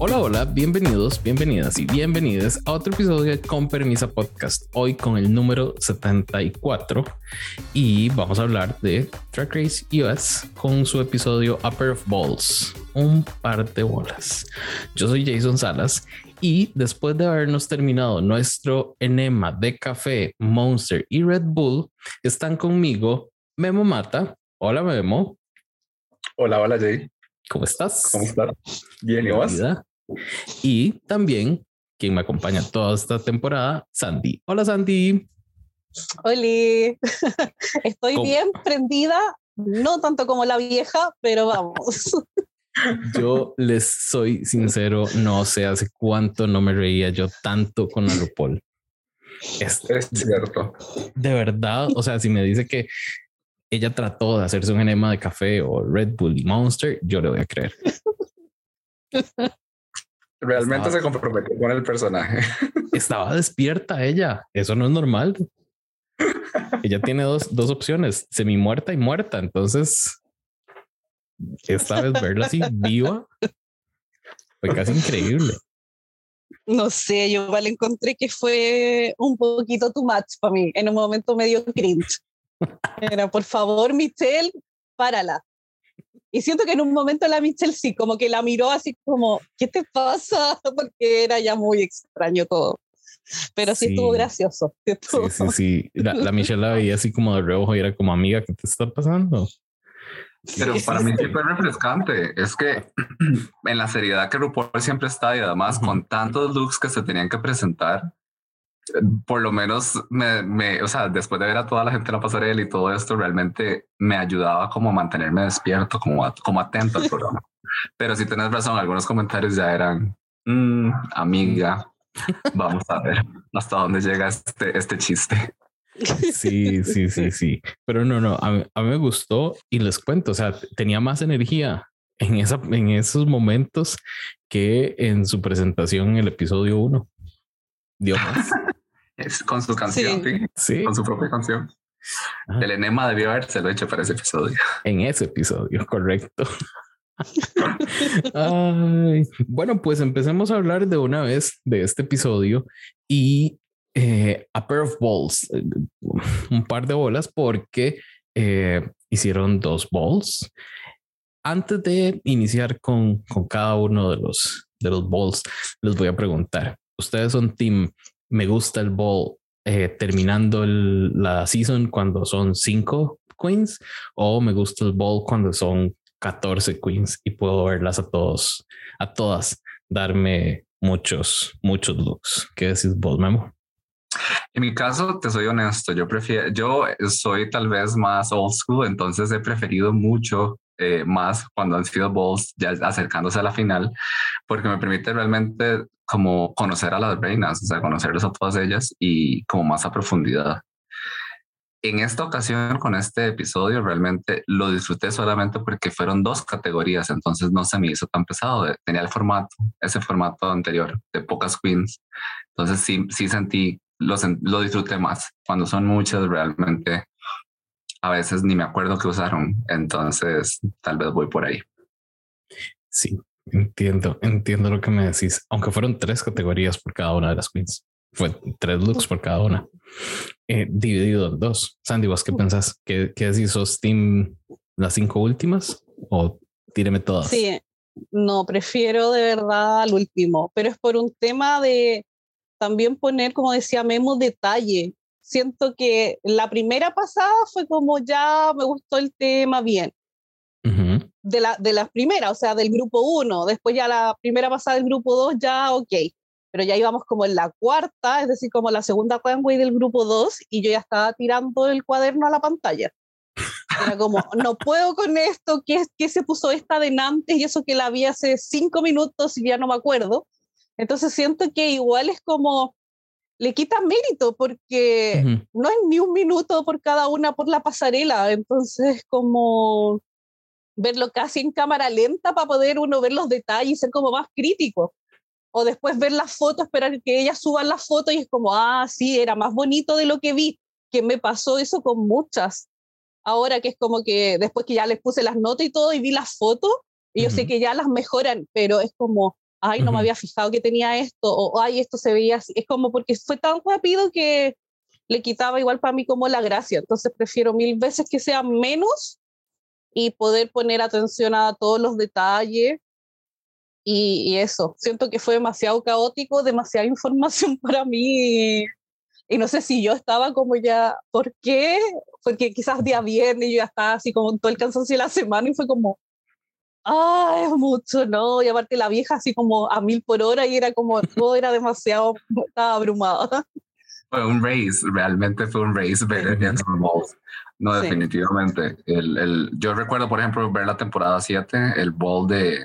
Hola, hola, bienvenidos, bienvenidas y bienvenidas a otro episodio de Con Permisa Podcast. Hoy con el número 74 y vamos a hablar de Track Race US con su episodio Pair of Balls, un par de bolas. Yo soy Jason Salas y después de habernos terminado nuestro enema de café, Monster y Red Bull, están conmigo Memo Mata. Hola Memo. Hola, hola Jay. ¿Cómo estás? ¿Cómo estás? Bien, ¿y vos? Y también quien me acompaña toda esta temporada, Sandy. Hola Sandy. Hola, estoy bien prendida, no tanto como la vieja, pero vamos. Yo les soy sincero, no sé hace cuánto no me reía yo tanto con la RuPaul. Es, es cierto. De verdad, o sea, si me dice que ella trató de hacerse un enema de café o Red Bull y Monster, yo le voy a creer. Realmente se comprometió con el personaje. Estaba despierta ella. Eso no es normal. Ella tiene dos, dos opciones, semi muerta y muerta. Entonces, esta vez verla así viva fue casi increíble. No sé, yo igual encontré que fue un poquito too much para mí. En un momento medio cringe. Era, por favor, Michelle, párala. Y siento que en un momento la Michelle sí, como que la miró así como, ¿qué te pasa? Porque era ya muy extraño todo. Pero sí, estuvo gracioso. Sí, sí, sí. La, la, Michelle la veía así como de reojo y era como, amiga, ¿qué te está pasando? Pero para mí fue refrescante. Es que en la seriedad que RuPaul siempre está y además con tantos looks que se tenían que presentar, por lo menos me, me, o sea, después de ver a toda la gente en la pasarela y todo esto, realmente me ayudaba como a mantenerme despierto, como, como atento al programa. Pero si tenés razón, algunos comentarios ya eran, mm, amiga, vamos a ver hasta dónde llega este, este chiste. Sí, sí, sí, sí. Pero no, no, a a mí me gustó y les cuento, o sea, tenía más energía en, esa, en esos momentos que en su presentación en el episodio 1. Dio más. Es con su canción, sí. Con su propia canción. El enema debió haberse lo hecho para ese episodio. En ese episodio, correcto. bueno, pues empecemos a hablar de una vez de este episodio y eh, a pair of balls, eh, un par de bolas, porque eh, hicieron dos balls. Antes de iniciar con, con cada uno de los, de los balls, les voy a preguntar, ¿ustedes son team me gusta el ball eh, terminando la season cuando son cinco queens o me gusta el ball cuando son 14 queens y puedo verlas a todos, a todas, darme muchos, muchos looks. ¿Qué decís vos, Memo? En mi caso, te soy honesto, yo prefiero, yo soy tal vez más old school, entonces he preferido mucho eh, más cuando han sido balls ya acercándose a la final, porque me permite realmente como conocer a las reinas, o sea, conocerles a todas ellas y como más a profundidad. En esta ocasión, con este episodio, realmente lo disfruté solamente porque fueron dos categorías, entonces no se me hizo tan pesado. Tenía el formato, ese formato anterior de pocas queens. Entonces sí, sí sentí, lo, lo disfruté más. Cuando son muchas, realmente a veces ni me acuerdo que usaron. Entonces tal vez voy por ahí. Sí, Entiendo, entiendo lo que me decís. Aunque fueron tres categorías por cada una de las queens. Fue tres looks por cada una. Eh, dividido en dos. Sandy, ¿vos qué pensás? ¿Qué, qué decís? ¿Sos team las cinco últimas? ¿O tíreme todas? Sí, no, prefiero de verdad al último. Pero es por un tema de también poner, como decía Memo, detalle. Siento que la primera pasada fue como ya me gustó el tema bien de, la, de las primeras, o sea, del grupo 1, después ya la primera pasada del grupo 2, ya ok, pero ya íbamos como en la cuarta, es decir, como la segunda runway del grupo 2, y yo ya estaba tirando el cuaderno a la pantalla. Era como, no puedo con esto, que, que se puso esta de antes y eso que la vi hace cinco minutos y ya no me acuerdo. Entonces siento que igual es como, le quita mérito porque no es ni un minuto por cada una por la pasarela. Entonces, como verlo casi en cámara lenta para poder uno ver los detalles y ser como más crítico. O después ver las fotos, esperar que ellas suban las fotos y es como, ah, sí, era más bonito de lo que vi, que me pasó eso con muchas. Ahora que es como que después que ya les puse las notas y todo y vi las fotos, y yo sé que ya las mejoran, pero es como, ay, no me había fijado que tenía esto, o ay, esto se veía así. Es como porque fue tan rápido que le quitaba igual para mí como la gracia. Entonces prefiero mil veces que sea menos y poder poner atención a todos los detalles. Y, eso, siento que fue demasiado caótico, demasiada información para mí. Y, no sé si yo estaba como ya, ¿por qué? Porque quizás día viernes yo ya estaba así como todo el cansancio de la semana y fue como, ah, es mucho, ¿no? Y aparte la vieja así como a mil por hora y era como, todo era demasiado, estaba abrumada. Fue un race, realmente fue un race ver No, definitivamente. El, el, yo recuerdo, por ejemplo, ver la temporada 7, el ball de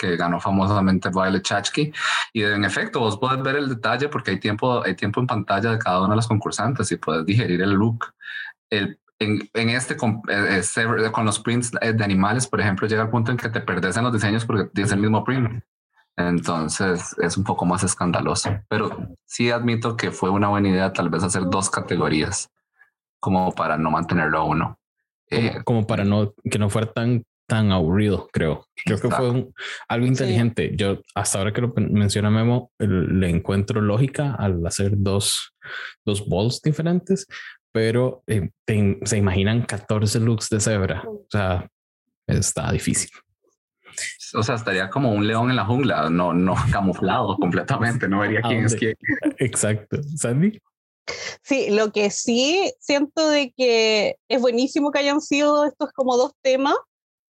que ganó famosamente Violet Chachki. Y en efecto, vos podés ver el detalle porque hay tiempo, hay tiempo en pantalla de cada uno de los concursantes y puedes digerir el look. El, en, en, este con, eh, eh, con los prints eh, de animales, por ejemplo, llega el punto en que te perdes en los diseños porque tienes el mismo print. Entonces es un poco más escandaloso, pero sí admito que fue una buena idea tal vez hacer dos categorías como para no mantenerlo a uno. Como, para no que no fuera tan tan aburrido, creo. Creo que fue algo inteligente. Yo hasta ahora que lo menciona Memo, le encuentro lógica al hacer dos, dos balls diferentes, pero eh, se imaginan 14 looks de cebra. O sea, está difícil. O sea, estaría como un león en la jungla, no, no camuflado completamente, no vería quién es quién. Exacto. Sandy. Sí, lo que sí siento de que es buenísimo que hayan sido estos como dos temas,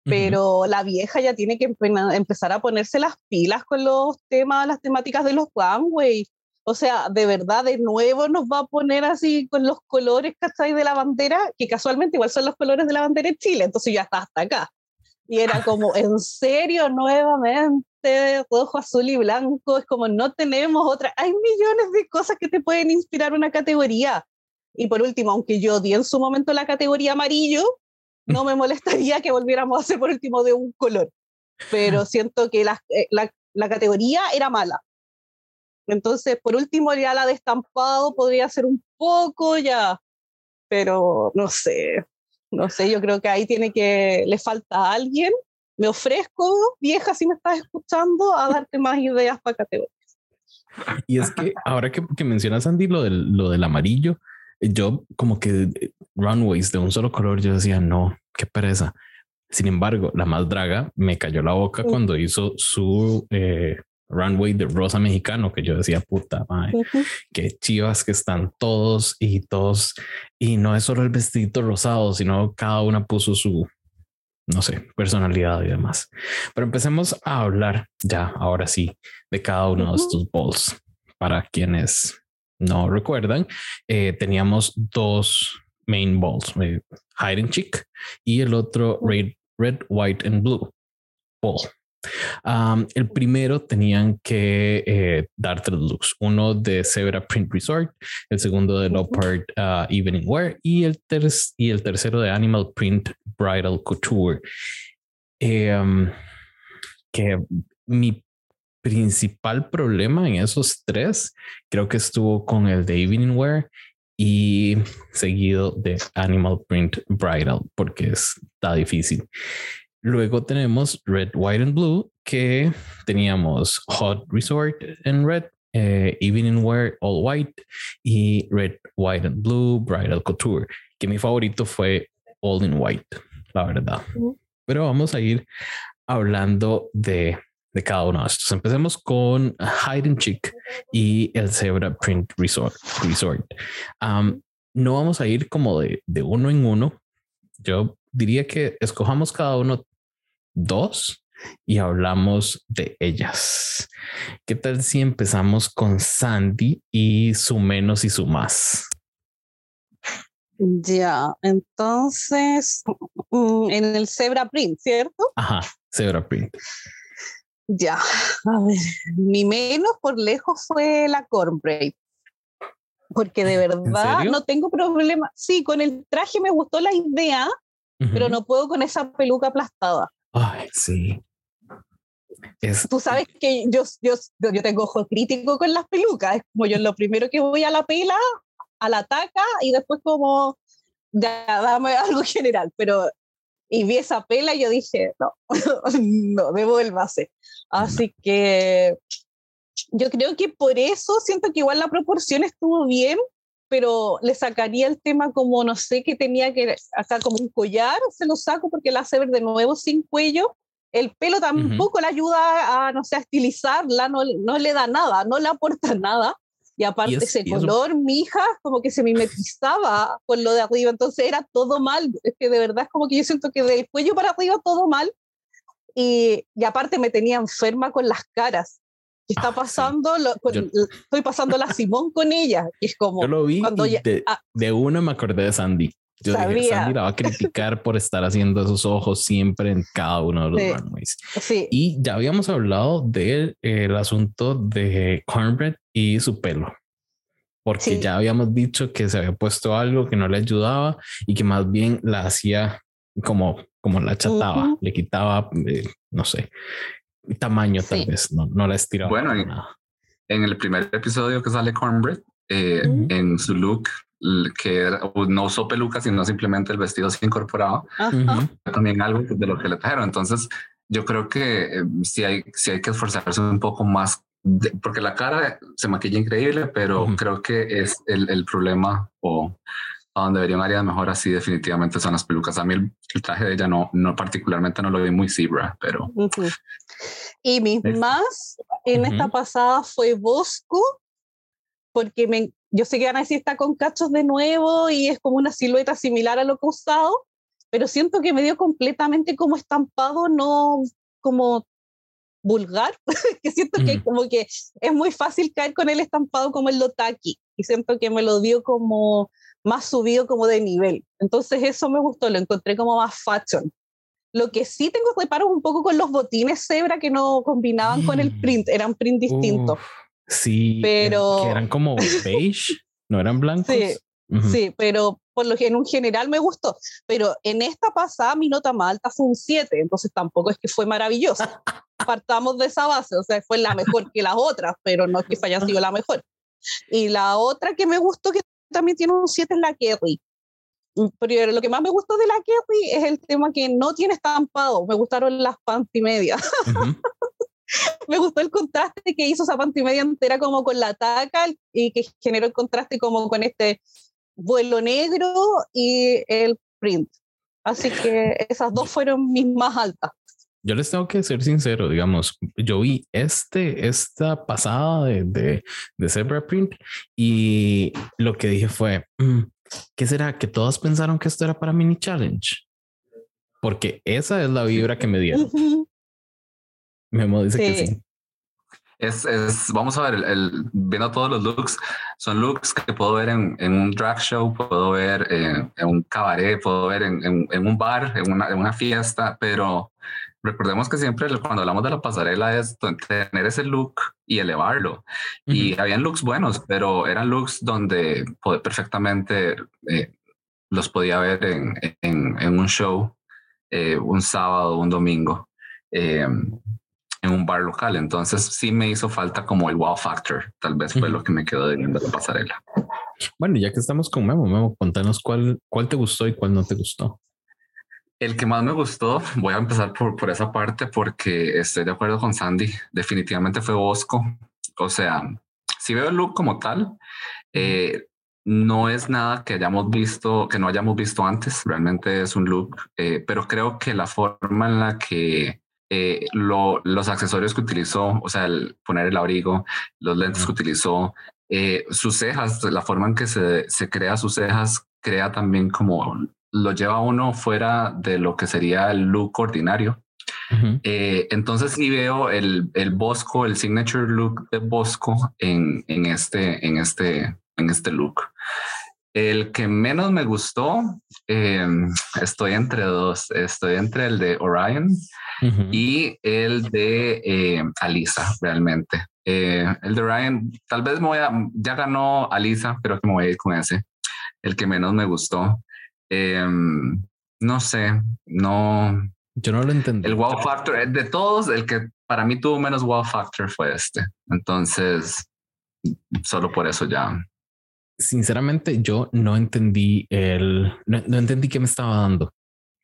pero la vieja ya tiene que empezar a ponerse las pilas con los temas, las temáticas de los runway. O sea, de verdad, de nuevo nos va a poner así con los colores, ¿cachai? De la bandera, que casualmente igual son los colores de la bandera de Chile, entonces ya está hasta acá. Y era como, ¿en serio? Nuevamente, rojo, azul y blanco. Es como, no tenemos otra. Hay millones de cosas que te pueden inspirar una categoría. Y por último, aunque yo di en su momento la categoría amarillo, no me molestaría que volviéramos a hacer por último de un color. Pero siento que la, eh, la, la categoría era mala. Entonces, por último, ya la de estampado podría ser un poco ya, pero no sé, no sé, yo creo que ahí tiene que, le falta a alguien. Me ofrezco, vieja, si me estás escuchando, a darte más ideas para categorías. Y es que ahora que, que mencionas, Andy, lo del, lo del amarillo, yo como que runways de un solo color, yo decía, no, qué pereza. Sin embargo, la más draga me cayó la boca cuando hizo su eh, runway de rosa mexicano, que yo decía, puta madre, qué chivas que están todos y todos. Y no es solo el vestidito rosado, sino cada una puso su, no sé, personalidad y demás. Pero empecemos a hablar ya, ahora sí, de cada uno de estos balls. Para quienes no recuerdan, eh, teníamos dos main balls, eh, hide and chick y el otro red, red, white and blue ball el primero tenían que eh, dar tres looks, uno de Zebra Print Resort, el segundo de Leopard uh, Evening Wear y el, y el tercero de Animal Print Bridal Couture. Em, que mi principal problema en esos tres creo que estuvo con el de Evening Wear y seguido de Animal Print Bridal porque está difícil. Luego tenemos Red, White and Blue, que teníamos Hot Resort en Red, eh, Evening Wear All White y Red, White and Blue Bridal Couture, que mi favorito fue All in White, la verdad. Pero vamos a ir hablando de, de cada uno de estos. Empecemos con Hide and Chick y el Zebra Print Resort. Resort. no vamos a ir como de, de uno en uno. Yo diría que escojamos cada uno dos y hablamos de ellas. ¿Qué tal si empezamos con Sandy y su menos y su más? Ya, entonces mm, en el Zebra Print, ¿cierto? Ajá, Zebra Print. Ya, a ver, mi menos por lejos fue la Cornbread. Porque de verdad no tengo problema. Sí, con el traje me gustó la idea, pero no puedo con esa peluca aplastada. Ay, sí. Tú sabes que yo, yo, yo tengo ojo crítico con las pelucas. Es como yo lo primero que voy a la pela, a la taca y después como ya dame algo general. Pero y vi esa pela y yo dije, no, no, devuélvase. Así que yo creo que por eso siento que igual la proporción estuvo bien, pero le sacaría el tema como, no sé, que tenía que, acá como un collar, se lo saco porque la hace ver de nuevo sin cuello. El pelo tampoco le ayuda a, no sé, a estilizarla, no, no le da nada, no le aporta nada. Y aparte ese color, mi hija, como que se mimetizaba con lo de arriba, entonces era todo mal. Es que de verdad es como que yo siento que del cuello para arriba todo mal. Y, y aparte me tenía enferma con las caras. ¿Qué está ah, pasando? estoy pasando la Simón con ella. Y es como. Yo lo vi cuando de, ah. de, una me acordé de Sandy. Yo dije, Sandy la va a criticar por estar haciendo esos ojos siempre en cada uno de los runways. Sí. Y ya habíamos hablado del el asunto de Cornbread y su pelo. Porque ya habíamos dicho que se había puesto algo que no le ayudaba y que más bien la hacía como, como la chataba, le quitaba, eh, no sé, tamaño tal vez, no, no la estiraba. Bueno, en, el primer episodio que sale Cornbread, eh, en su look, que no usó peluca, sino simplemente el vestido se incorporaba, también algo de lo que le trajeron. Entonces, yo creo que eh, sí, hay, sí hay que esforzarse un poco más, porque la cara se maquilla increíble, pero creo que es el, el problema o a donde área de mejor así definitivamente son las pelucas. A mí el, traje de ella no, no particularmente no lo vi muy zebra, pero... Y mis más en esta pasada fue Bosco, porque me, yo sé que Ana sí está con cachos de nuevo y es como una silueta similar a lo que he usado, pero siento que me dio completamente como estampado, no como vulgar, que siento que como que es muy fácil caer con el estampado como el Lotaki, y siento que me lo dio como más subido como de nivel. Entonces eso me gustó, lo encontré como más fashion. Lo que sí tengo reparos un poco con los botines cebra que no combinaban con el mm. print, eran print distintos. sí, pero que eran como beige, no eran blancos. Sí, sí, pero por lo que en un general me gustó. Pero en esta pasada mi nota más alta fue un 7, entonces tampoco es que fue maravilloso. Partamos de esa base, o sea, fue la mejor que las otras, pero no es que haya sido la mejor. Y la otra que me gustó, que también tiene un 7 en la Kerry. Mm, pero lo que más me gustó de la Kerry es el tema que no tiene estampado. Me gustaron las panty media. me gustó el contraste que hizo esa panty media entera como con la taca y que generó el contraste como con este vuelo negro y el print. Así que esas dos fueron mis más altas yo les tengo que ser sincero, digamos, yo vi este, esta pasada de, de, de Zebra Print y lo que dije fue, mm, ¿qué será? ¿Que todos pensaron que esto era para Mini Challenge? Porque esa es la vibra que me dieron. Memo dice que sí. Es, es, vamos a ver, el, viendo todos los looks, son looks que puedo ver en, en un drag show, puedo ver eh, en un cabaret, puedo ver en, en, en un bar, en una, en una fiesta, pero recordemos que siempre cuando hablamos de la pasarela es tener ese look y elevarlo. Y habían looks buenos, pero eran looks donde perfectamente eh, los podía ver en, en, un show, eh, un sábado, un domingo, eh, en un bar local. Entonces sí me hizo falta como el wow factor. Tal vez fue lo que me quedó de la pasarela. Bueno, ya que estamos con Memo, Memo, contanos cuál, cuál te gustó y cuál no te gustó. El que más me gustó, voy a empezar por, por esa parte porque estoy de acuerdo con Sandy, definitivamente fue Bosco. O sea, si veo el look como tal, eh, no es nada que hayamos visto, que no hayamos visto antes, realmente es un look, eh, pero creo que la forma en la que eh, los accesorios que utilizó, o sea, el poner el abrigo, los lentes que utilizó, sus cejas, la forma en que se, se crea sus cejas, crea también como lo lleva uno fuera de lo que sería el look ordinario. Eh, entonces sí veo el, el, Bosco, el signature look de Bosco en, en, este, en, este, en este look. El que menos me gustó, em, estoy entre dos, estoy entre el de Orion y el de eh, Alisa, realmente. Eh, el de Orion, tal vez me voy a, ya ganó Alisa, pero que me voy a ir con ese, el que menos me gustó. Em, no sé, no. Yo no lo entendí. El wow factor, eh, de todos, el que para mí tuvo menos wow factor fue este. Entonces, solo por eso ya. Sinceramente, yo no entendí el, no, entendí qué me estaba dando,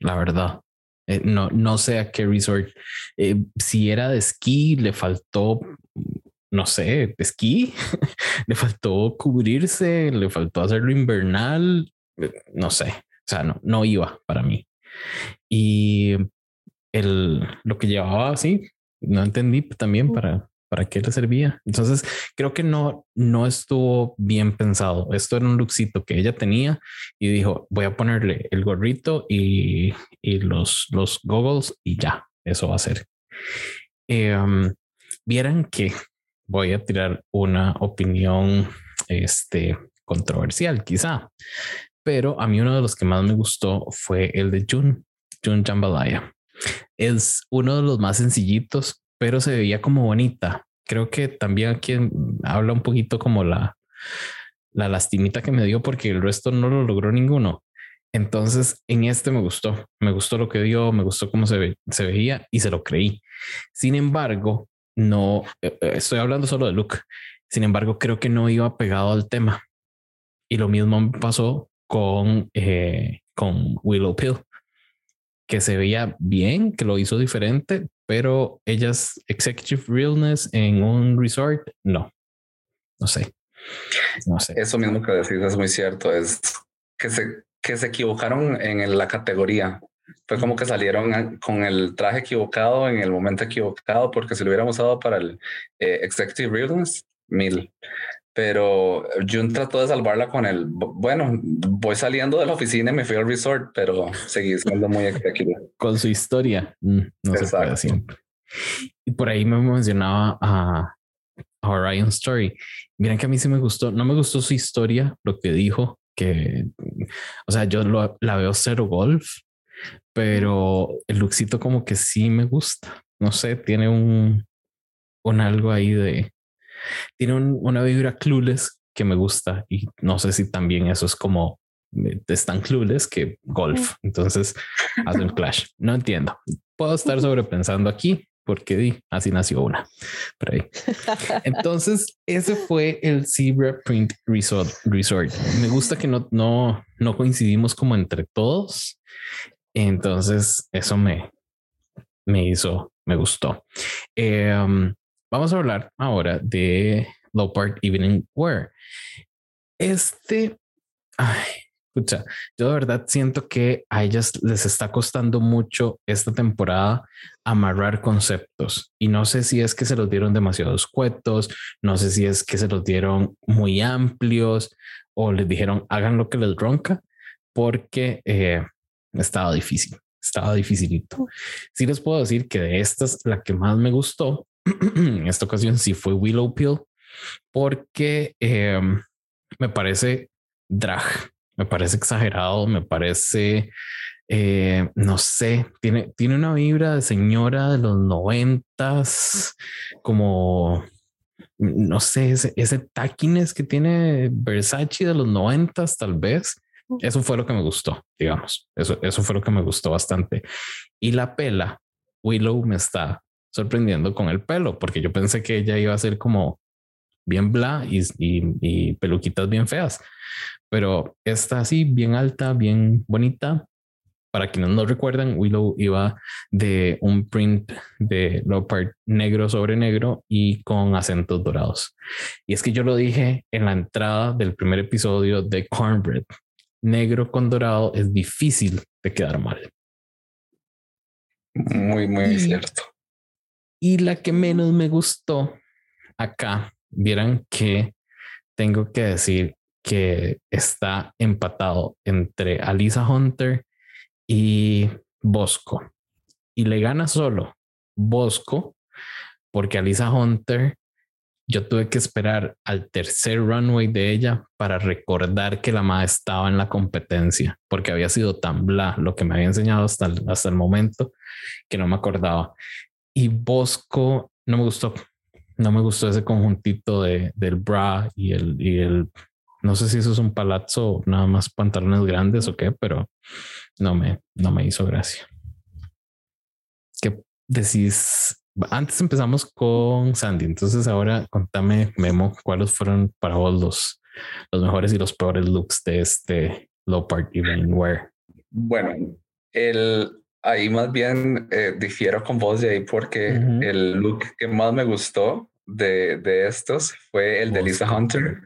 la verdad. Eh, no, no sé a qué resort. Eh, si era de esquí, le faltó, no sé, esquí, le faltó cubrirse, le faltó hacerlo invernal, eh, no sé. O sea, no, no iba para mí. Y el, lo que llevaba así, no entendí también para, para qué le servía. Entonces creo que no, no estuvo bien pensado. Esto era un luxito que ella tenía y dijo, voy a ponerle el gorrito y, y los, los goggles y ya, eso va a ser. Em, vieran que voy a tirar una opinión este, controversial quizá, pero a mí uno de los que más me gustó fue el de Jun, Jun Jambalaya. Es uno de los más sencillitos, pero se veía como bonita. Creo que también aquí habla un poquito como la, la lastimita que me dio porque el resto no lo logró ninguno. Entonces, en este me gustó, me gustó lo que dio, me gustó cómo se, se veía y se lo creí. Sin embargo, no eh, eh, estoy hablando solo de look. Sin embargo, creo que no iba pegado al tema. Y lo mismo pasó con, eh, con Willow Pill, que se veía bien, que lo hizo diferente, pero ellas executive realness en un resort, no, no sé. No sé. Eso mismo que decís es muy cierto, es que se, que se equivocaron en la categoría. Fue como que salieron con el traje equivocado en el momento equivocado, porque si lo hubieran usado para el eh, Executive Realness, mil. Pero Jun trató de salvarla con el, bueno, voy saliendo de la oficina y me fui al resort, pero seguí siendo muy executive. Con su historia, mm, no se puede siempre. Y por ahí me mencionaba a, Orion Story. Miren que a mí sí me gustó, no me gustó su historia, lo que dijo, que, o sea, yo la veo cero golf, pero el luxito como que sí me gusta. No sé, tiene un, un algo ahí de, tiene una vibra clueless que me gusta y no sé si también eso es como es tan clueless que golf. Entonces hace un clash. No entiendo. Puedo estar sobrepensando aquí porque di, así nació una. Por ahí. Entonces, ese fue el Zebra Print Resort. Resort. Me gusta que no, no, no coincidimos como entre todos. Entonces, eso me, me hizo, me gustó. Em, vamos a hablar ahora de Low Park Evening Wear. Este, ay, Escucha, yo de verdad siento que a ellas les está costando mucho esta temporada amarrar conceptos y no sé si es que se los dieron demasiados cuetos, no sé si es que se los dieron muy amplios o les dijeron hagan lo que les ronca porque eh, estaba difícil, estaba dificilito. Sí les puedo decir que de estas la que más me gustó en esta ocasión sí fue Willow Pill porque eh, me parece drag me parece exagerado, me parece, eh, no sé, tiene, tiene una vibra de señora de los noventas, como, no sé, ese, ese que tiene Versace de los noventas, tal vez. Eso fue lo que me gustó, digamos. Eso, eso fue lo que me gustó bastante. Y la pela, Willow me está sorprendiendo con el pelo, porque yo pensé que ella iba a ser como bien bla y, y, peluquitas bien feas pero está así, bien alta, bien bonita. Para quienes no recuerdan, Willow iba de un print de leopard negro sobre negro y con acentos dorados. Y es que yo lo dije en la entrada del primer episodio de Cornbread. Negro con dorado es difícil de quedar mal. Muy, muy cierto. Y la que menos me gustó acá, vieran que tengo que decir que está empatado entre Alisa Hunter y Bosco. Y le gana solo Bosco porque Alisa Hunter, yo tuve que esperar al tercer runway de ella para recordar que la madre estaba en la competencia, porque había sido tan bla lo que me había enseñado hasta el, hasta el momento que no me acordaba. Y Bosco no me gustó, no me gustó ese conjuntito de, del bra y el, y el no sé si eso es un palazzo nada más pantalones grandes o qué, pero no me, no me hizo gracia. ¿Qué decís? Antes empezamos con Sandy, entonces ahora contame, Memo, cuáles fueron para vos los, los mejores y los peores looks de este Low Part Evening Wear. Bueno, el, ahí más bien eh, difiero con vos, Jay, porque el look que más me gustó de, de estos fue el de Lisa Hunter.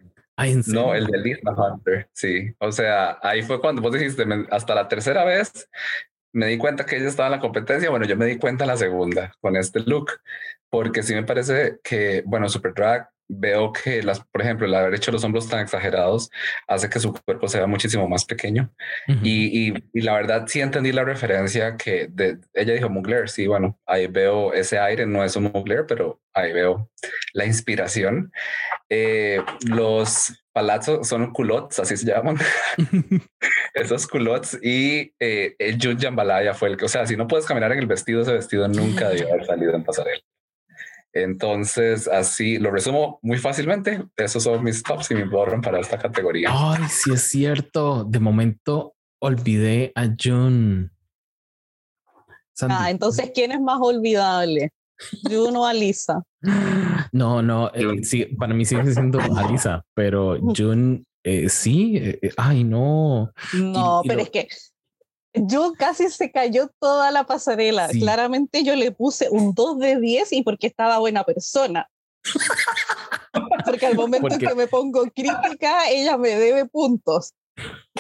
no, el de Lisa Hunter, sí. O sea, ahí fue cuando vos dijiste, hasta la tercera vez me di cuenta que ella estaba en la competencia. Bueno, yo me di cuenta la segunda con este look, porque sí me parece que, bueno, Super Drag veo que, las, por ejemplo, el haber hecho los hombros tan exagerados hace que su cuerpo sea muchísimo más pequeño. y, y, la verdad sí entendí la referencia que de, ella dijo Mugler. Sí, bueno, ahí veo ese aire, no es un Mugler, pero ahí veo la inspiración. Eh, los palazos son culottes, así se llaman. Esos culottes y eh, el Jun Jambalaya fue el que, o sea, si no puedes caminar en el vestido, ese vestido nunca debió haber salido en pasarela. Entonces, así lo resumo muy fácilmente. Esos son mis tops y mi borrón para esta categoría. Ay, sí es cierto. De momento olvidé a Jun. Ah, entonces, ¿quién es más olvidable? Jun o Alisa. No, no, eh, sí, para mí sigue siendo Alisa, pero Jun eh, sí, eh, ay, no. No, pero es que yo casi se cayó toda la pasarela. Claramente yo le puse un 2 de 10 y porque estaba buena persona. porque al momento en que me pongo crítica, ella me debe puntos.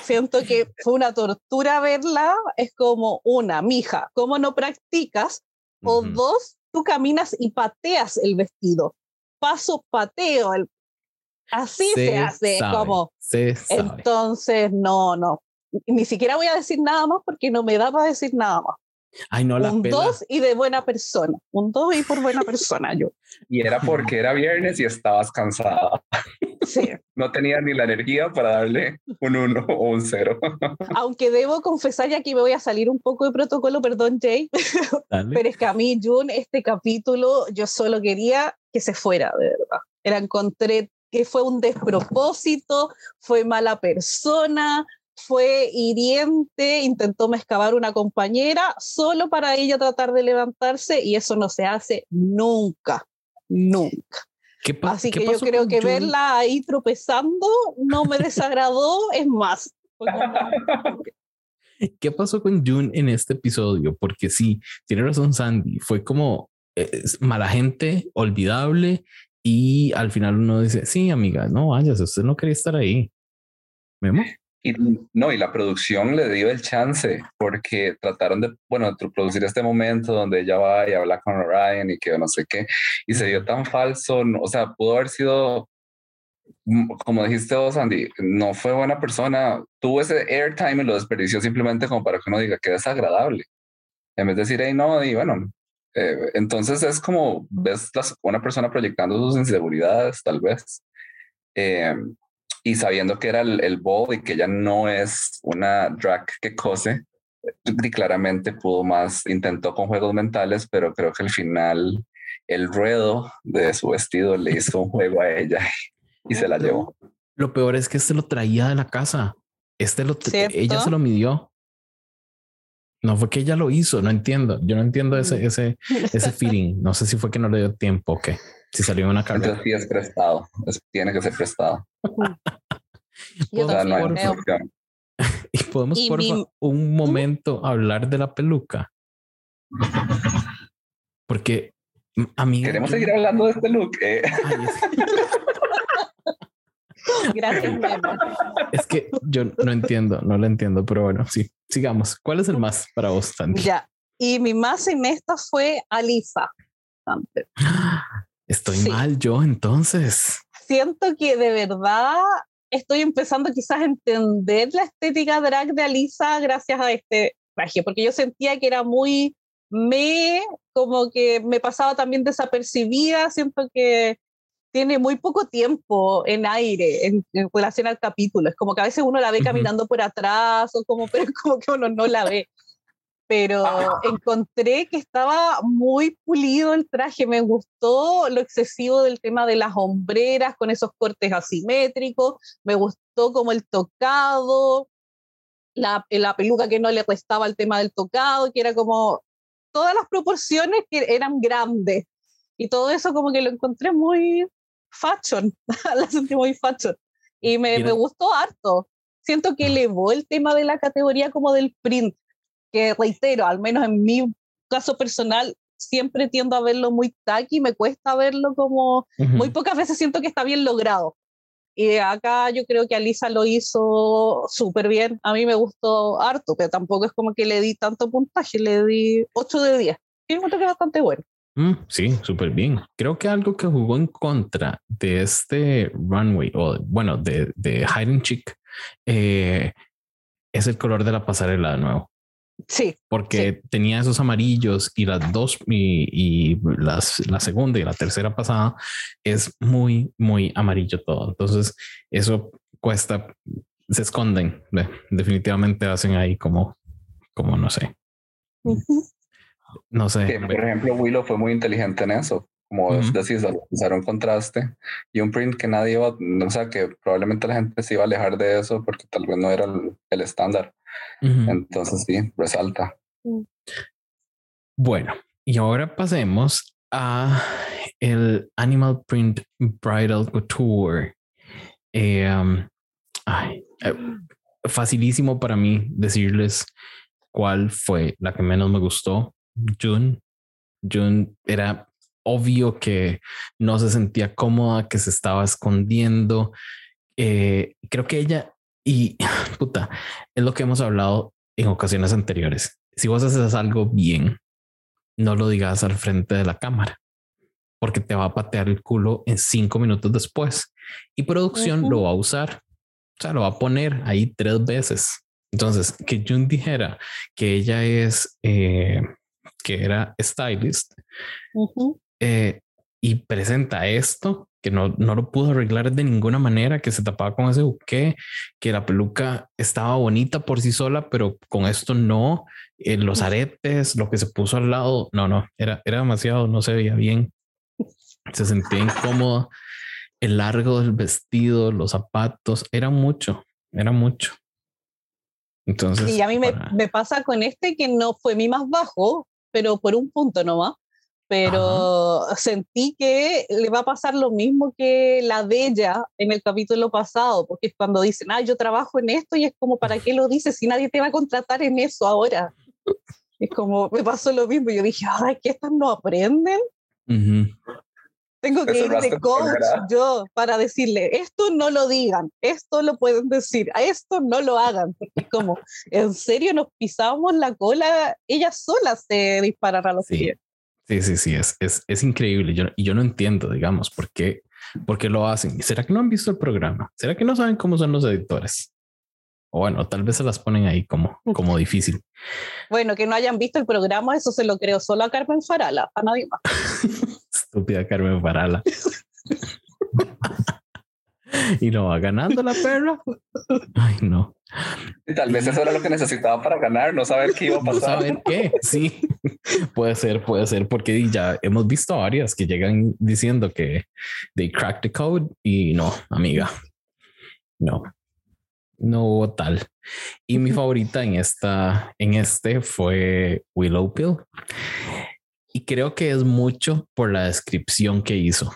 Siento que fue una tortura verla. Es como una, mija, ¿cómo no practicas? O dos, tú caminas y pateas el vestido. Paso, pateo. Así se, hace. como. Entonces, no, no ni siquiera voy a decir nada más porque no me da para decir nada más. Ay, no, la un dos y de buena persona. Un dos y por buena persona yo. Y era porque era viernes y estabas cansada. Sí. No tenía ni la energía para darle un uno o un cero. Aunque debo confesar, ya que me voy a salir un poco de protocolo, perdón, Jay, pero es que a mí, June, este capítulo, yo solo quería que se fuera, de verdad. Era, encontré que fue un despropósito, fue mala persona, fue hiriente, intentó excavar una compañera solo para ella tratar de levantarse y eso no se hace nunca, nunca. Así que yo creo que verla ahí tropezando no me desagradó, es más. ¿Qué pasó con June en este episodio? Porque sí, tiene razón Sandy, fue como mala gente, olvidable y al final uno dice, sí, amiga, no vayas, usted no quería estar ahí. ¿Vemos? Y no, y la producción le dio el chance porque trataron de, bueno, de producir este momento donde ella va y habla con Ryan y que no sé qué, y se dio tan falso, o sea, pudo haber sido, mm, como dijiste vos, Andy, no fue buena persona, tuvo ese airtime y lo desperdició simplemente como para que uno diga que es agradable. En vez de decir, hey, no, y bueno, eh, entonces es como ves una persona proyectando sus inseguridades, tal vez. Eh, y sabiendo que era el, el y que ella no es una drag que cose, y claramente pudo más, intentó con juegos mentales, pero creo que al final el ruedo de su vestido le hizo un juego a ella y se la llevó. Lo peor es que este lo traía de la casa. Este lo, ella se lo midió. No fue que ella lo hizo, no entiendo. Yo no entiendo ese, mm. ese, ese feeling. No sé si fue que no le dio tiempo o qué. Si salió una carga. Entonces sí es prestado. tiene que ser prestado. y podemos por un momento hablar de la peluca. Porque a mí queremos seguir hablando de este look. Eh. Gracias, Es que yo no entiendo, no lo entiendo, pero bueno, sí, sigamos. ¿Cuál es el más para vos, Sandy? Ya, y mi más en esta fue Alisa. Estoy mal yo entonces. Siento que de verdad estoy empezando quizás a entender la estética drag de Alisa gracias a este traje, porque yo sentía que era muy me, como que me pasaba también desapercibida, siento que tiene muy poco tiempo en aire en, relación al capítulo, es como que a veces uno la ve caminando por atrás o como, pero como que uno no la ve pero encontré que estaba muy pulido el traje, me gustó lo excesivo del tema de las hombreras con esos cortes asimétricos, me gustó como el tocado, la, la peluca que no le restaba el tema del tocado, que era como todas las proporciones que eran grandes y todo eso como que lo encontré muy fashion, la sentí muy fashion y me, me gustó harto. Siento que elevó el tema de la categoría como del print que reitero, al menos en mi caso personal, siempre tiendo a verlo muy tacky, me cuesta verlo como, muy pocas veces siento que está bien logrado. Y acá yo creo que Alisa lo hizo súper bien. A mí me gustó harto, pero tampoco es como que le di tanto puntaje, le di 8 de 10. Y encuentro que es bastante bueno. Mm, sí, súper bien. Creo que algo que jugó en contra de este runway, o bueno, de, de Hiding Chick, eh, es el color de la pasarela de nuevo. Sí. Porque tenía esos amarillos y las dos y, las, la segunda y la tercera pasada es muy, muy amarillo todo. Entonces eso cuesta, se esconden. Definitivamente hacen ahí como, como no sé. No sé. por ejemplo, Willow fue muy inteligente en eso. Como uh decís, usar un contraste y un print que nadie iba, o sea, que probablemente la gente se iba a alejar de eso porque tal vez no era el estándar. Entonces sí, resalta. Bueno, y ahora pasemos a el Animal Print Bridal Couture. Eh, eh, facilísimo para mí decirles cuál fue la que menos me gustó. June. June era obvio que no se sentía cómoda, que se estaba escondiendo. Eh, creo que ella y puta, es lo que hemos hablado en ocasiones anteriores. Si vos haces algo bien, no lo digas al frente de la cámara, porque te va a patear el culo en cinco minutos después. Y producción lo va a usar, o sea, lo va a poner ahí tres veces. Entonces, que June dijera que ella es, eh, que era stylist eh, y presenta esto, que no, no lo pudo arreglar de ninguna manera, que se tapaba con ese buque, que la peluca estaba bonita por sí sola, pero con esto no, eh, los aretes, lo que se puso al lado, no, no, era, era demasiado, no se veía bien, se sentía incómodo, el largo del vestido, los zapatos, era mucho, era mucho. Entonces, y a mí me, me, pasa con este que no fue mi más bajo, pero por un punto nomás pero sentí que le va a pasar lo mismo que la de ella en el capítulo pasado, porque es cuando dicen, ah, yo trabajo en esto y es como, ¿para qué lo dices si nadie te va a contratar en eso ahora? Es como, me pasó lo mismo, yo dije, ay, ¿qué estas no aprenden? Tengo que ir de coach yo para decirle, esto no lo digan, esto lo pueden decir, a esto no lo hagan, porque es como, en serio nos pisamos la cola, ella sola se disparará a los pies. Sí, sí, sí, es, es, es increíble. Yo, y yo no entiendo, digamos, por qué, por qué lo hacen. ¿Será que no han visto el programa? ¿Será que no saben cómo son los editores? O bueno, tal vez se las ponen ahí como, como difícil. Bueno, que no hayan visto el programa, eso se lo creo solo a Carmen Farala, a nadie más. Estúpida Carmen Farala. y no va ganando la perra. Ay, no. Tal vez eso era lo que necesitaba para ganar, no saber qué iba a pasar. No saber qué, sí. puede ser, puede ser, porque ya hemos visto varias que llegan diciendo que they cracked the code y no, amiga. No, no hubo tal. Y mi favorita en esta, en este fue Willow Pill. Y creo que es mucho por la descripción que hizo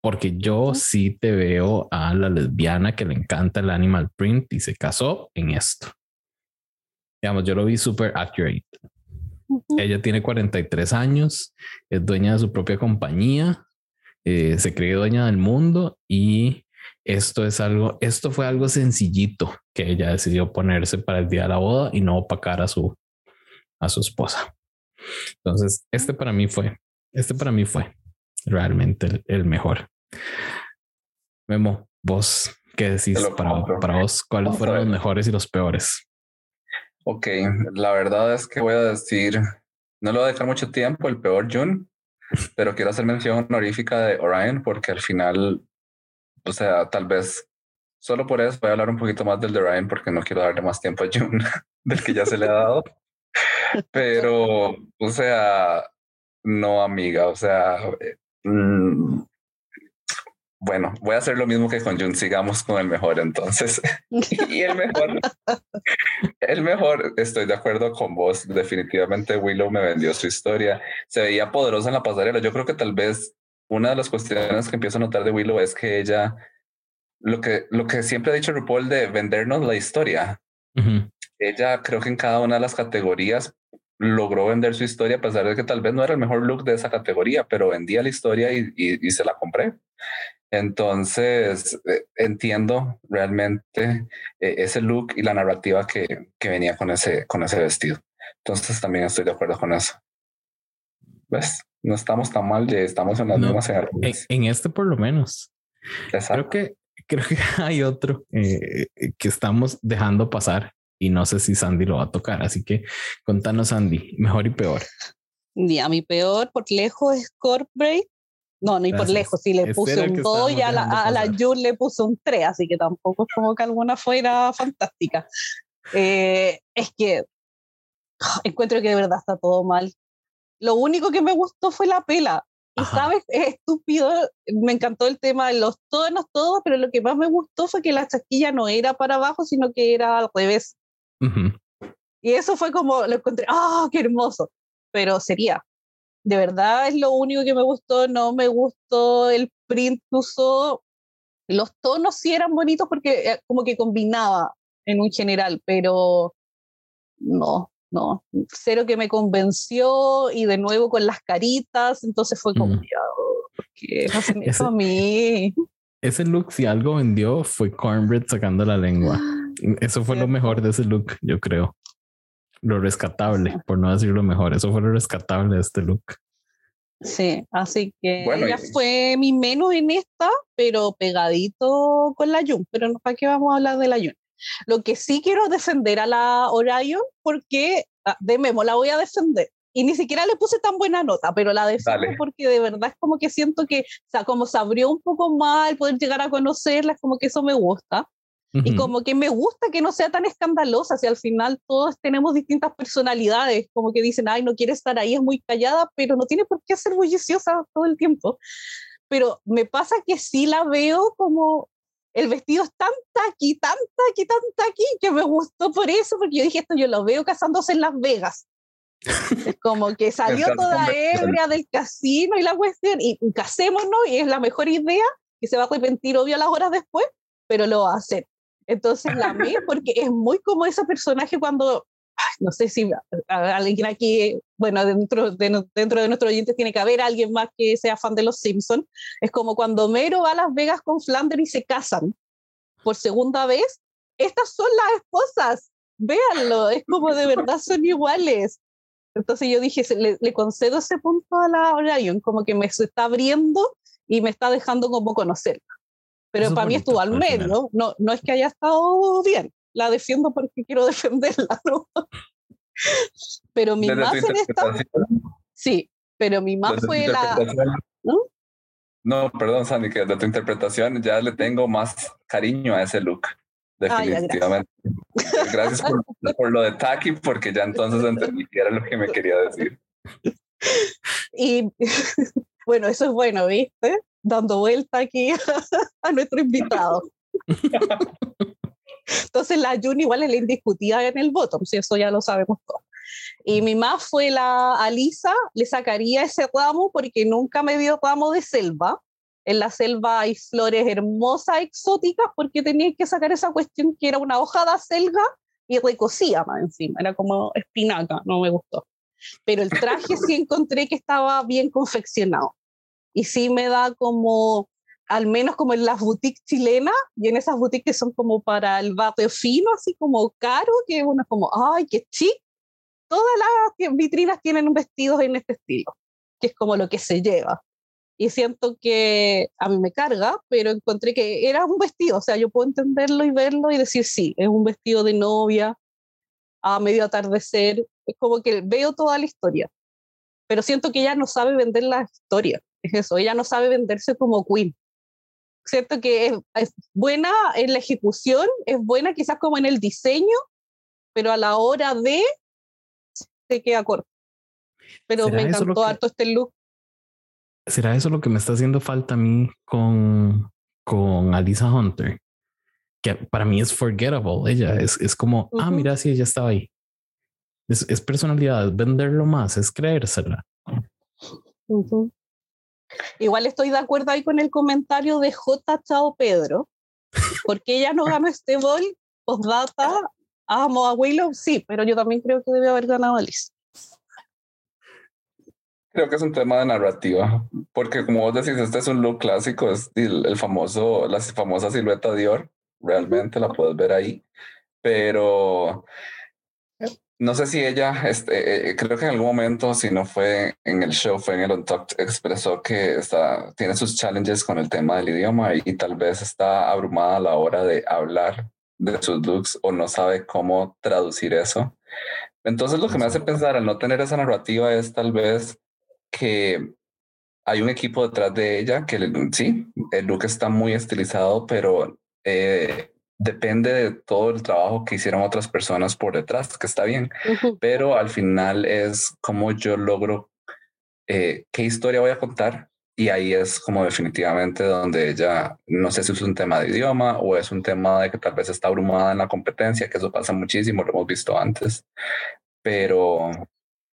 porque yo sí te veo a la lesbiana que le encanta el animal print y se casó en esto. Digamos, yo lo vi súper accurate. Ella tiene 43 años, es dueña de su propia compañía, eh, se cree dueña del mundo y esto es algo, esto fue algo sencillito que ella decidió ponerse para el día de la boda y no opacar a su, a su esposa. Entonces, este para mí fue, este para mí fue realmente el, mejor. Memo, vos, ¿qué decís para, para, vos? ¿Cuáles fueron los mejores y los peores? Ok, la verdad es que voy a decir, no lo voy a dejar mucho tiempo, el peor June, pero quiero hacer mención honorífica de Orion porque al final, o sea, tal vez solo por eso voy a hablar un poquito más del de Orion porque no quiero darle más tiempo a June del que ya se le ha dado. Pero, o sea, no, amiga, o sea, Mm, bueno, voy a hacer lo mismo que con Jun, sigamos con el mejor entonces. y el mejor, el mejor, estoy de acuerdo con vos, definitivamente Willow me vendió su historia, se veía poderosa en la pasarela, yo creo que tal vez una de las cuestiones que empiezo a notar de Willow es que ella, lo que, lo que siempre ha dicho RuPaul de vendernos la historia, ella creo que en cada una de las categorías logró vender su historia a pesar de que tal vez no era el mejor look de esa categoría, pero vendía la historia y, y, se la compré. Entonces, eh, entiendo realmente eh, ese look y la narrativa que, que, venía con ese, con ese vestido. Entonces, también estoy de acuerdo con eso. ¿Ves? No estamos tan mal, ya estamos en las mismas en, en, este por lo menos. Creo que, creo que hay otro eh, que estamos dejando pasar y no sé si Sandy lo va a tocar. Así que contanos, Sandy, mejor y peor. Ya, mi peor por lejos es Corporate. No, ni por lejos, si le puse un 2 y a la, a la June le puse un 3, así que tampoco es como que alguna fuera fantástica. Eh, es que encuentro que de verdad está todo mal. Lo único que me gustó fue la pela. Y sabes, es estúpido, me encantó el tema de los tonos, todos, pero lo que más me gustó fue que la chasquilla no era para abajo, sino que era al revés. Y eso fue como, lo encontré, ¡ah, qué hermoso! Pero sería, de verdad es lo único que me gustó, no me gustó el print usó. Los tonos sí eran bonitos porque eh, como que combinaba en un general, pero no, no, cero que me convenció y de nuevo con las caritas, entonces fue como, ¿qué hacen eso a mí? Ese look, si algo vendió, fue Cornbread sacando la lengua. Eso fue lo mejor de ese look, yo creo. Lo rescatable, por no decir lo mejor. Eso fue lo rescatable de este look. Sí, así que ella fue mi menos en esta, pero pegadito con la Jun. Pero no para qué vamos a hablar de la Jun. Lo que sí quiero defender a la Orion, porque ah, de Memo la voy a defender. Y ni siquiera le puse tan buena nota, pero la defiendo porque de verdad es como que siento que, o sea, como se abrió un poco mal, poder llegar a conocerla, es como que eso me gusta. Y como que me gusta que no sea tan escandalosa, si al final todos tenemos distintas personalidades, como que dicen, ay, no quiere estar ahí, es muy callada, pero no tiene por qué ser bulliciosa todo el tiempo. Pero me pasa que sí la veo como el vestido es tan taqui, tan taqui, tan taqui, que me gustó por eso, porque yo dije, esto yo lo veo casándose en Las Vegas. es como que salió toda ebria del casino y la cuestión, y casémonos, y es la mejor idea, que se va a arrepentir obvio las horas después, pero lo va a hacer. Entonces la amé porque es muy como ese personaje cuando, no sé si alguien aquí, bueno, dentro de, dentro de nuestros oyentes tiene que haber alguien más que sea fan de los Simpsons, es como cuando Homero va a Las Vegas con Flanders y se casan por segunda vez, estas son las esposas, véanlo, es como de verdad son iguales. Entonces yo dije, le, le concedo ese punto a la Orion, como que me está abriendo y me está dejando como conocerla. Pero para mí estuvo al medio, no, no es que haya estado bien, la defiendo porque quiero defenderla, ¿no? pero mi más en esta... Sí, pero mi más fue la... ¿no? ¿no? perdón, Sandy, que de tu interpretación ya le tengo más cariño a ese look. Definitivamente. gracias, por, por, lo de Taki, porque ya entonces entendí que era lo que me quería decir. Y bueno, eso es bueno, ¿viste? Dando vuelta aquí a, nuestro invitado. Entonces la Jun igual es la indiscutida en el bottom, si eso ya lo sabemos todos. Y mi más fue la Alisa, le sacaría ese ramo porque nunca me dio ramo de selva. En la selva hay flores hermosas, exóticas, porque tenía que sacar esa cuestión que era una hoja de selga y recocía más encima, era como espinaca, no me gustó. Pero el traje sí encontré que estaba bien confeccionado y sí me da como, al menos como en las boutiques chilenas y en esas boutiques que son como para el barrio fino, así como caro, que uno es como, ay, qué chic. Todas las vitrinas tienen vestidos en este estilo, que es como lo que se lleva. Y siento que a mí me carga, pero encontré que era un vestido, o sea, yo puedo entenderlo y verlo y decir, sí, es un vestido de novia a medio atardecer, es como que veo toda la historia, pero siento que ella no sabe vender la historia es eso, ella no sabe venderse como queen. Cierto que es, buena en la ejecución, es buena quizás como en el diseño, pero a la hora de se queda corto. Pero me encantó harto este look. ¿Será eso lo que me está haciendo falta a mí con, con Alisa Hunter? Que para mí es forgettable. Ella es, es como, ah, mira, si ella estaba ahí. Es, es personalidad, venderlo más, es creérsela. Igual estoy de acuerdo ahí con el comentario de J. Chao Pedro, porque ella no ganó este bol, postdata, amo a Willow, sí, pero yo también creo que debe haber ganado a Liz. Creo que es un tema de narrativa, porque como vos decís, este es un look clásico, es el, famoso, la famosa silueta Dior, realmente la puedes ver ahí, pero no sé si ella, este, eh, creo que en algún momento, si no fue en el show, fue en el Untucked, expresó que está, tiene sus challenges con el tema del idioma y, tal vez está abrumada a la hora de hablar de sus looks o no sabe cómo traducir eso. Entonces lo que me hace pensar al no tener esa narrativa es tal vez que hay un equipo detrás de ella que sí, el look está muy estilizado, pero eh, depende de todo el trabajo que hicieron otras personas por detrás, que está bien, pero al final es como yo logro eh, qué historia voy a contar y ahí es como definitivamente donde ella, no sé si es un tema de idioma o es un tema de que tal vez está abrumada en la competencia, que eso pasa muchísimo, lo hemos visto antes, pero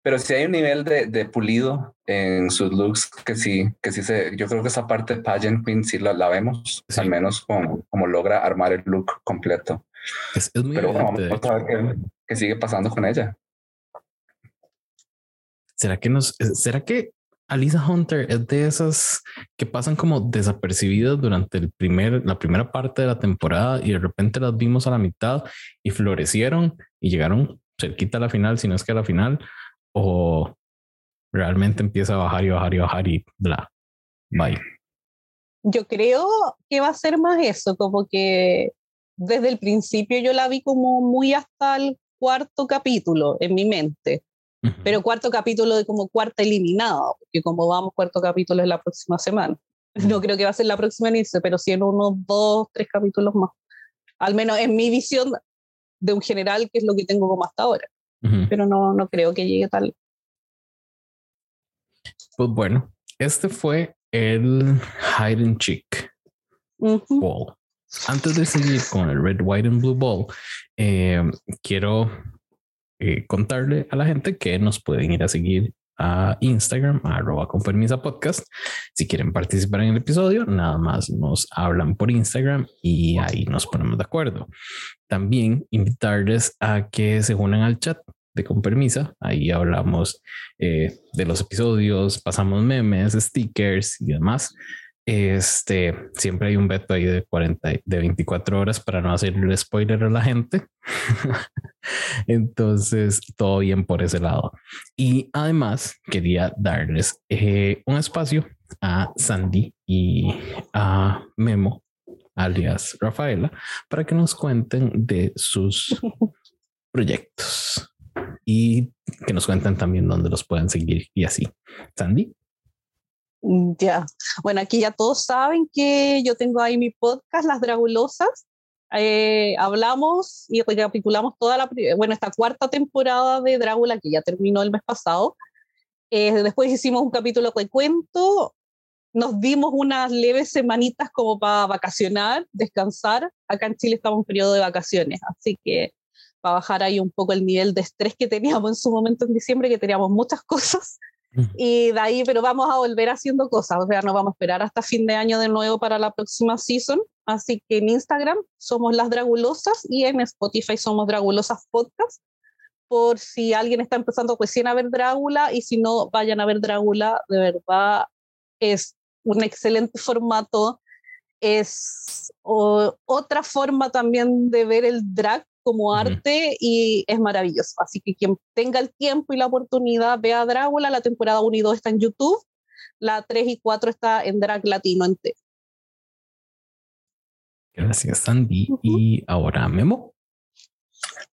pero sí hay un nivel de, de, pulido en sus looks que sí, que sí se, yo creo que esa parte de pageant queen sí la, la vemos, al menos como, como logra armar el look completo. Es, muy Pero vamos a ver qué, sigue pasando con ella. ¿Será que nos, será que Alisa Hunter es de esas que pasan como desapercibidas durante el primer, la primera parte de la temporada y de repente las vimos a la mitad y florecieron y llegaron cerquita a la final, si no es que a la final? O realmente empieza a bajar y bajar y bajar y bla, bye. Yo creo que va a ser más eso, como que desde el principio yo la vi como muy hasta el cuarto capítulo en mi mente, pero cuarto capítulo de como cuarta eliminado, porque como vamos, cuarto capítulo es la próxima semana. No creo que va a ser la próxima inicio, pero sí en unos dos, tres capítulos más. Al menos en mi visión de un general, que es lo que tengo como hasta ahora pero no, no creo que llegue tal. Pues bueno, este fue el Hide and Chick Ball. Antes de seguir con el Red, White and Blue Ball, eh, quiero eh, contarle a la gente que nos pueden ir a seguir a Instagram, a arroba con permisa podcast. Si quieren participar en el episodio, nada más nos hablan por Instagram y ahí nos ponemos de acuerdo. También invitarles a que se unan al chat de con permisa. Ahí hablamos eh, de los episodios, pasamos memes, stickers y demás. Este siempre hay un veto ahí de 40, de 24 horas para no hacerle spoiler a la gente. Entonces, todo bien por ese lado. Y además, quería darles eh, un espacio a Sandy y a Memo, alias Rafaela, para que nos cuenten de sus proyectos y que nos cuenten también dónde los pueden seguir y así. Sandy. Mm, ya, bueno, aquí ya todos saben que yo tengo ahí mi podcast, Las Dragulosas. Eh, hablamos y recapitulamos toda la, bueno, esta cuarta temporada de Drácula que ya terminó el mes pasado. Eh, después hicimos un capítulo de cuento, nos dimos unas leves semanitas como para vacacionar, descansar. Acá en Chile estamos en periodo de vacaciones, así que para bajar ahí un poco el nivel de estrés que teníamos en su momento en diciembre, que teníamos muchas cosas. Y de ahí, pero vamos a volver haciendo cosas, o sea, no vamos a esperar hasta fin de año de nuevo para la próxima season. Así que en Instagram somos las Dragulosas y en Spotify somos Dragulosas Podcast. Por si alguien está empezando a ver Drácula y si no, vayan a ver Drácula, de verdad es un excelente formato. Es otra forma también de ver el drag como arte y es maravilloso. Así que quien tenga el tiempo y la oportunidad, vea Drácula. La temporada 1 y 2 está en YouTube. La 3 y 4 está en Drag Latino entero. Gracias, Sandy. Y ahora, Memo.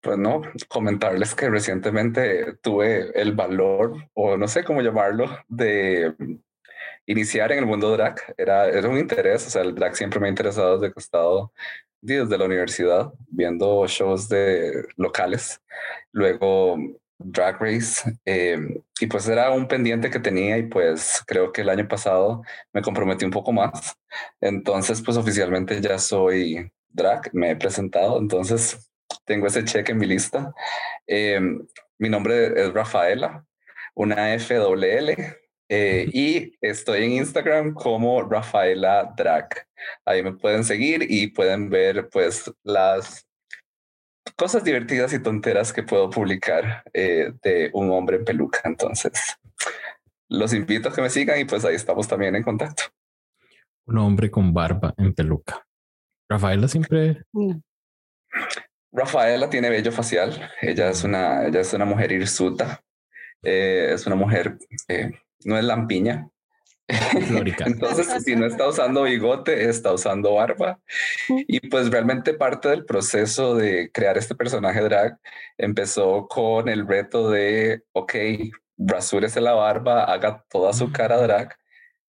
Pues no, comentarles que recientemente tuve el valor, o no sé cómo llamarlo, de iniciar en el mundo drag. Era, era un interés, o sea, el drag siempre me ha interesado desde que he estado desde la universidad, viendo shows de locales, luego Drag Race, em, y pues era un pendiente que tenía y pues creo que el año pasado me comprometí un poco más. Entonces, pues oficialmente ya soy drag, me he presentado, entonces tengo ese cheque en mi lista. Em, mi nombre es Rafaela, una F-W-L, eh, y estoy en Instagram como Rafaela Drag. Ahí me pueden seguir y pueden ver pues las cosas divertidas y tonteras que puedo publicar eh, de un hombre en peluca. Entonces, los invito a que me sigan y pues ahí estamos también en contacto. Un hombre con barba en peluca. Rafaela siempre. Rafaela tiene vello facial. Ella es una, ella es una mujer hirsuta. Eh, es una mujer, eh, no es lampiña, entonces, si no está usando bigote, está usando barba. Y pues realmente parte del proceso de crear este personaje drag empezó con el reto de, ok, rasúrese la barba, haga toda su cara drag,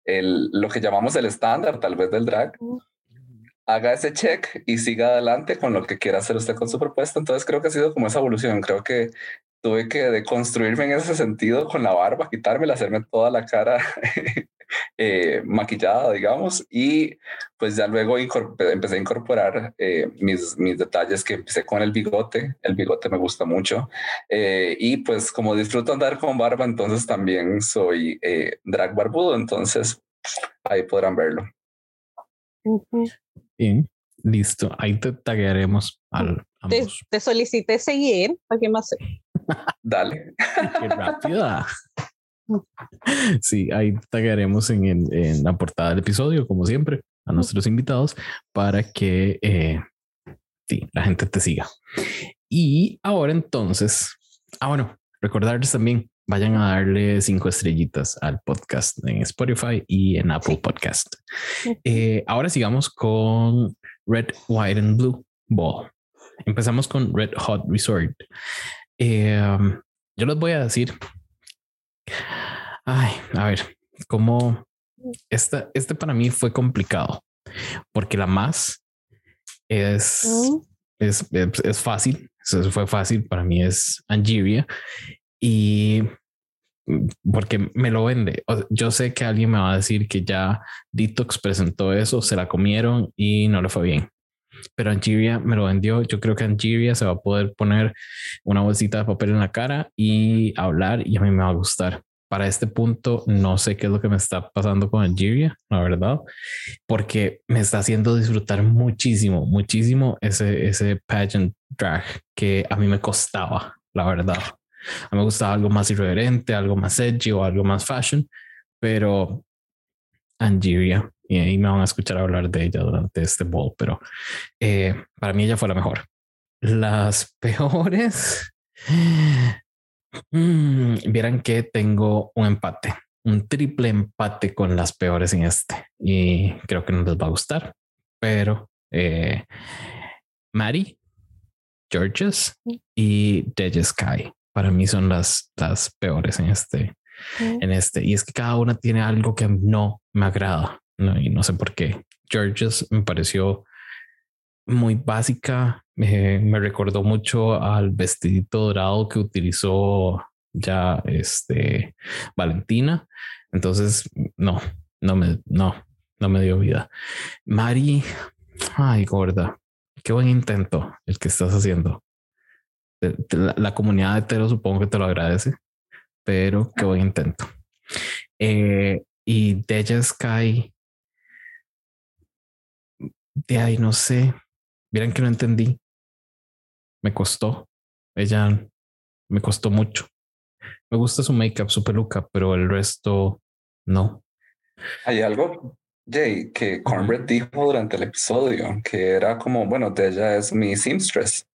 el, lo que llamamos el estándar tal vez del drag. Haga ese check y siga adelante con lo que quiera hacer usted con su propuesta. Entonces creo que ha sido como esa evolución. Creo que tuve que deconstruirme en ese sentido con la barba, quitármela, hacerme toda la cara eh, maquillada, digamos, y pues ya luego empecé a incorporar eh, mis, mis detalles que empecé con el bigote, el bigote me gusta mucho, eh, y pues como disfruto andar con barba, entonces también soy drag barbudo, entonces ahí podrán verlo. Bien, listo, ahí te taguearemos al... Te, te, solicité seguir, ¿para qué más? Dale. Qué rápida. Sí, ahí tagaremos en, en, la portada del episodio, como siempre, a nuestros invitados para que eh, sí, la gente te siga. Y ahora entonces, ah, bueno, recordarles también, vayan a darle cinco estrellitas al podcast en Spotify y en Apple Podcast. Eh, ahora sigamos con Red, White and Blue Ball. Empezamos con Red Hot Resort. Eh, yo les voy a decir Ay, a ver, como esta, este para mí fue complicado porque la más es, es, es, fácil. Eso fue fácil. Para mí es Angiria y porque me lo vende. Yo sé que alguien me va a decir que ya Detox presentó eso, se la comieron y no le fue bien. Pero Angiria me lo vendió. Yo creo que Angiria se va a poder poner una bolsita de papel en la cara y hablar y a mí me va a gustar para este punto no sé qué es lo que me está pasando con Algeria, la verdad, porque me está haciendo disfrutar muchísimo, muchísimo ese, ese pageant drag que a mí me costaba, la verdad. A mí me gustaba algo más irreverente, algo más edgy o algo más fashion, pero Angeria, y ahí me van a escuchar hablar de ella durante este ball, pero eh, para mí ella fue la mejor. Las peores, Mm, vieran que tengo un empate, un triple empate con las peores en este y creo que no les va a gustar, pero eh, Mary, Georges y Deja Sky para mí son las, las peores en este, en este. Y es que cada una tiene algo que no me agrada ¿no? y no sé por qué. Georges me pareció muy básica. me recordó mucho al vestidito dorado que utilizó ya este Valentina. Entonces, no, no me, no, no me dio vida. Mari, ay, gorda, qué buen intento el que estás haciendo. La, comunidad de hetero supongo que te lo agradece, pero qué buen intento. Eh, y Deja Sky, de ahí no sé, Miren que no entendí. Me costó. Ella me costó mucho. Me gusta su make-up, su peluca, pero el resto no. Hay algo, Jay, que Cornbread dijo durante el episodio, que era como, bueno, de ella es mi seamstress.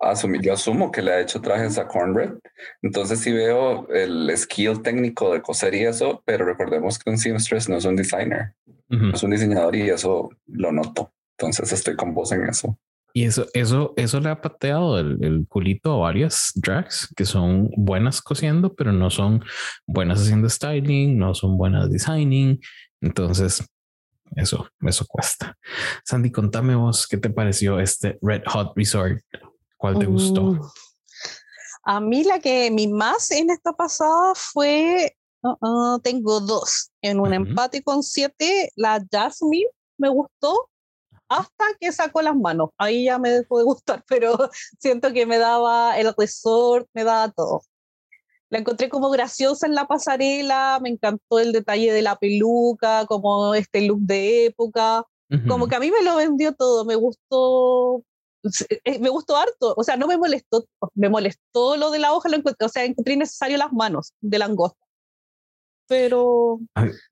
Asumí, yo asumo que le ha hecho trajes a Cornbread. Entonces sí veo el skill técnico de coser y eso, pero recordemos que un seamstress no es un designer, es un diseñador y eso lo noto. Entonces estoy con vos en eso. Y eso, eso, eso le ha pateado el, culito a varias drags que son buenas cosiendo, pero no son buenas haciendo styling, no son buenas designing. Entonces, eso, eso cuesta. Sandy, contame vos qué te pareció este Red Hot Resort. ¿Cuál te gustó? Mm. A mí la que mi más en esta pasada fue, uh, uh, tengo dos, en un empate con siete, la Jasmine me gustó hasta que sacó las manos. Ahí ya me dejó de gustar, pero siento que me daba el resort, me daba todo. La encontré como graciosa en la pasarela, me encantó el detalle de la peluca, como este look de época, como que a mí me lo vendió todo, me gustó me gustó harto, o sea, no me molestó, me molestó lo de la hoja, lo o sea, encontré necesario las manos de langosta. Pero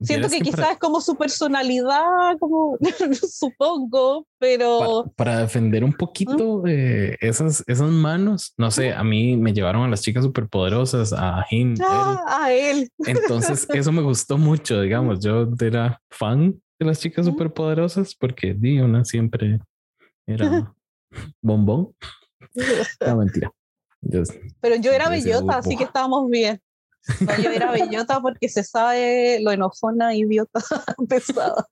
siento que, quizás es como su personalidad, como supongo, pero... Para, defender un poquito de esas, esas manos, no sé, a mí me llevaron a las chicas superpoderosas, a him. Ah, a él. Entonces, eso me gustó mucho, digamos, yo era fan de las chicas superpoderosas porque di una siempre era bombón. No, mentira. Pero yo era bellota, así que estábamos bien. yo era bellota porque se sabe lo enojona, idiota, pesada.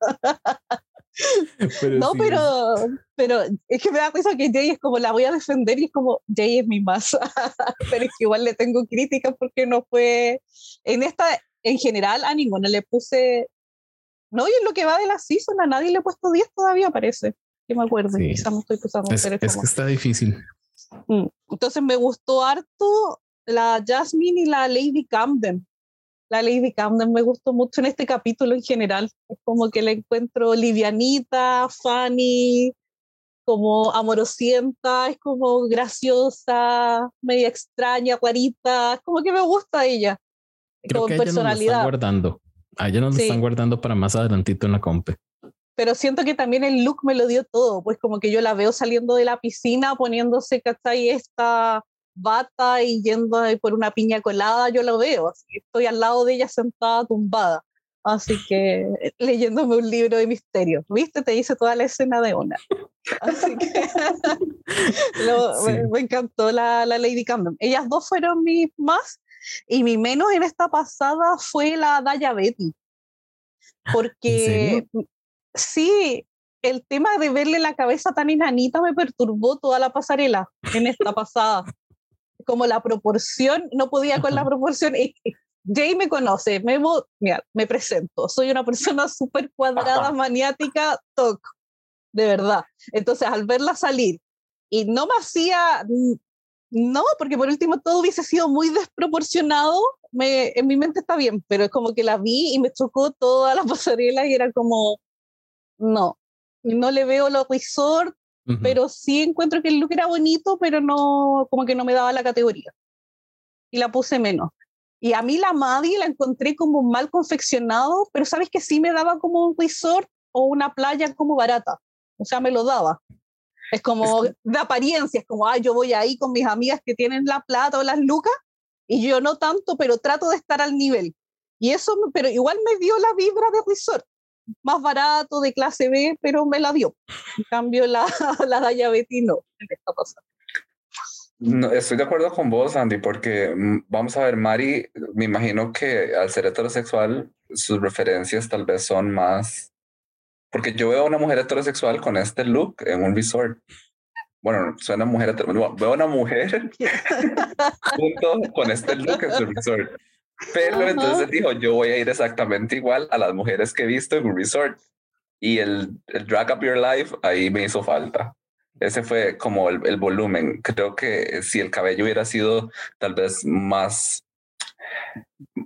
no, pero, pero es que me da cuenta que Jay es como la voy a defender y es como Jay es mi masa. pero es que igual le tengo críticas porque no fue. En esta, en general, a ninguna le puse. No, y en lo que va de la season, a nadie le he puesto 10 todavía, parece que me acuerdo. Quizás no estoy pensando es, es que está difícil. Mm, entonces me gustó harto la Jasmine y la Lady Camden. La Lady Camden me gustó mucho en este capítulo en general. Es como que la encuentro livianita, funny, como amorosienta, es como graciosa, media extraña, guarita. Es como que me gusta ella. Creo con que personalidad. están guardando. A ella no lo están guardando para más adelantito en la compe pero siento que también el look me lo dio todo, pues como que yo la veo saliendo de la piscina poniéndose, ¿cachai? Esta bata y yendo por una piña colada, yo lo veo, así estoy al lado de ella sentada tumbada, así que leyéndome un libro de misterio, ¿viste? Te hice toda la escena de una. Así que me, encantó la, la Lady Camden. Ellas dos fueron mis más y mi menos en esta pasada fue la Daya Betty porque sí, el tema de verle la cabeza tan enanita me perturbó toda la pasarela en esta pasada. Como la proporción, no podía con la proporción. Jay me conoce, me, mira, me presento. Soy una persona súper cuadrada, maniática, toc, de verdad. Entonces, al verla salir, y no me hacía, no, porque por último todo hubiese sido muy desproporcionado, me, en mi mente está bien, pero es como que la vi y me chocó toda la pasarela y era como, no, no le veo los resort, pero sí encuentro que el look era bonito, pero no, como que no me daba la categoría. Y la puse menos. Y a mí la Maddie la encontré como mal confeccionado, pero sabes que sí me daba como un resort o una playa como barata. O sea, me lo daba. Es como de apariencia, es como, ah, yo voy ahí con mis amigas que tienen la plata o las lucas, y yo no tanto, pero trato de estar al nivel. Y eso, pero igual me dio la vibra de resort más barato, de clase B, pero me la dio. En cambio, la, la Betty no, No, estoy de acuerdo con vos, Andy, porque mm, vamos a ver, Mari, me imagino que al ser heterosexual, sus referencias tal vez son más. Porque yo veo a una mujer heterosexual con este look en un resort. Bueno, suena mujer heterosexual. Veo a una mujer junto con este look en su resort. Pero entonces dijo, yo voy a ir exactamente igual a las mujeres que he visto en un resort. Y el, el Drag Up Your Life ahí me hizo falta. Ese fue como el, el, volumen. Creo que si el cabello hubiera sido tal vez más,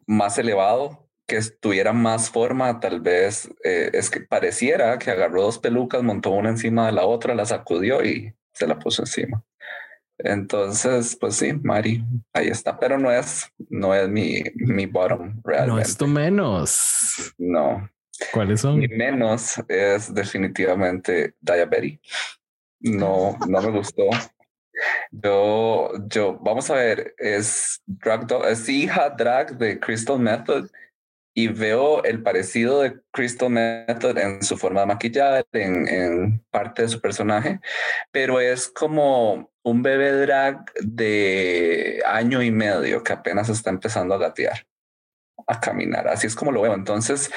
más elevado, que tuviera más forma, tal vez eh, es que pareciera que agarró dos pelucas, montó una encima de la otra, la sacudió y se la puso encima. Entonces, pues sí, Mari, ahí está, pero no es, no es mi, mi bottom realmente. No es tu menos. No. ¿Cuáles son? Mi menos es definitivamente Diabetes. No, no me gustó. Yo, yo, vamos a ver, es drag, es hija drag de Crystal Method y veo el parecido de Crystal Method en su forma de maquillar, en, en parte de su personaje, pero es como un bebé drag de año y medio que apenas está empezando a gatear, a caminar. Así es como lo veo. Entonces,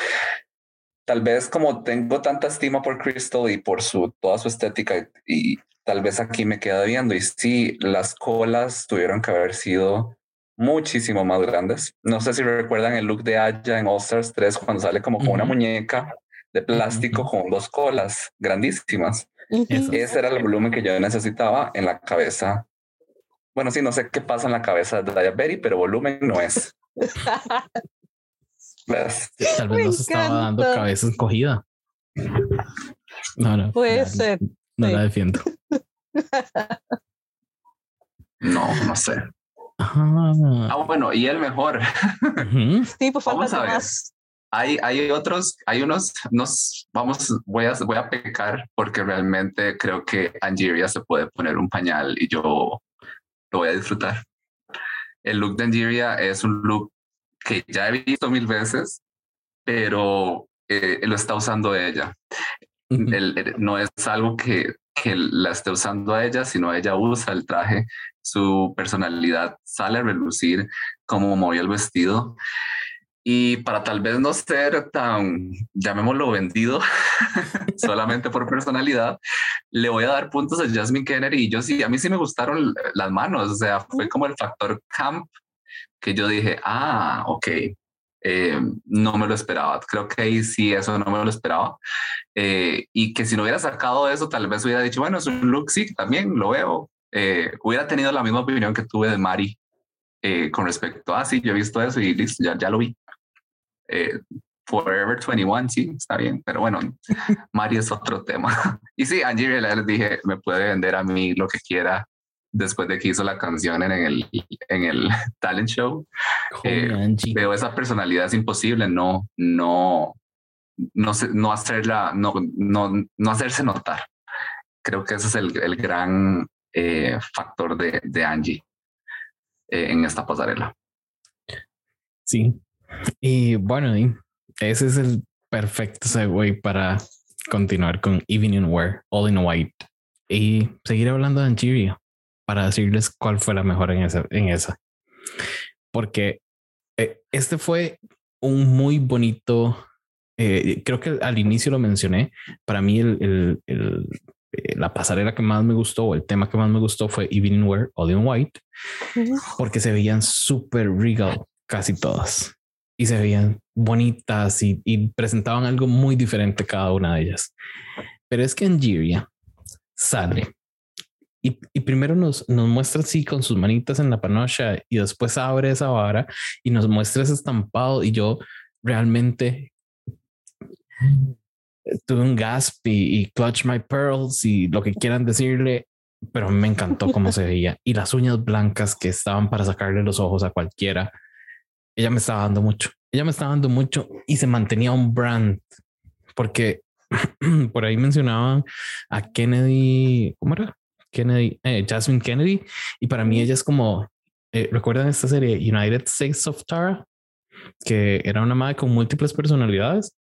tal vez como tengo tanta estima por Crystal y por su toda su estética y, tal vez aquí me queda viendo y sí, las colas tuvieron que haber sido muchísimo más grandes. No sé si recuerdan el look de Aya en All Stars 3 cuando sale como con una muñeca de plástico con dos colas grandísimas. Ese era el volumen que yo necesitaba en la cabeza. Bueno, sí, no sé qué pasa en la cabeza de Diabetes, pero volumen no es. Tal vez nos estaba dando cabeza encogida. No, no. Puede ser. No la defiendo. no, no sé. Ah, Ah, bueno, y el mejor. ujú. Sí, pues falta más. Hay, hay otros, hay unos, nos vamos, voy a, voy a pecar porque realmente creo que Angeria se puede poner un pañal y yo lo voy a disfrutar. El look de Angeria es un look que ya he visto mil veces, pero eh, lo está usando ella. El- el- no es algo que, que la esté usando a ella, sino ella usa el traje, su personalidad sale a relucir como movía el vestido. Y para tal vez no ser tan, llamémoslo vendido, solamente por personalidad, le voy a dar puntos a Jasmine Kennedy. Y yo sí, a mí sí me gustaron las manos, o sea, fue como el factor camp que yo dije, ah, ok, eh, no me lo esperaba. Creo que ahí sí, eso no me lo esperaba. Eh, y que si no hubiera sacado eso, tal vez hubiera dicho, bueno, es un look, sí, también lo veo. Eh, hubiera tenido la misma opinión que tuve de Mari eh, con respecto a, ah, sí, yo he visto eso y listo, ya, ya lo vi. Eh, Forever 21, sí, está bien, pero bueno, Mari es otro tema. Y sí, Angie les dije, me puede vender a mí lo que quiera después de que hizo la canción en el, en el talent show. Eh. Veo esa personalidad, es imposible no, no, no, no hacerla, no, no, no hacerse notar. Creo que ese es el, el gran eh, factor de, de Angie eh, en esta pasarela. Sí. Y bueno, ese es el perfecto segue para continuar con Evening Wear, All in White y seguir hablando de Angeria para decirles cuál fue la mejor en esa. En esa. Porque eh, este fue un muy bonito. eh, creo que al inicio lo mencioné. Para mí, el- eh, la pasarela que más me gustó o el tema que más me gustó fue Evening Wear, All in White porque se veían súper regal casi todas y se veían bonitas y, y presentaban algo muy diferente cada una de ellas. Pero es que Angeria sale y, y primero nos, nos muestra así con sus manitas en la panocha y después abre esa vara y nos muestra ese estampado y yo realmente tuve un gasp y, y clutch my pearls y lo que quieran decirle, pero me encantó cómo se veía y las uñas blancas que estaban para sacarle los ojos a cualquiera. Ella me estaba dando mucho, ella me estaba dando mucho y se mantenía un brand porque por ahí mencionaban a Kennedy, ¿cómo era? Kennedy, eh, Jasmine Kennedy. Y para mí ella es como, eh, ¿recuerdan esta serie United States of Tara? Que era una madre con múltiples personalidades,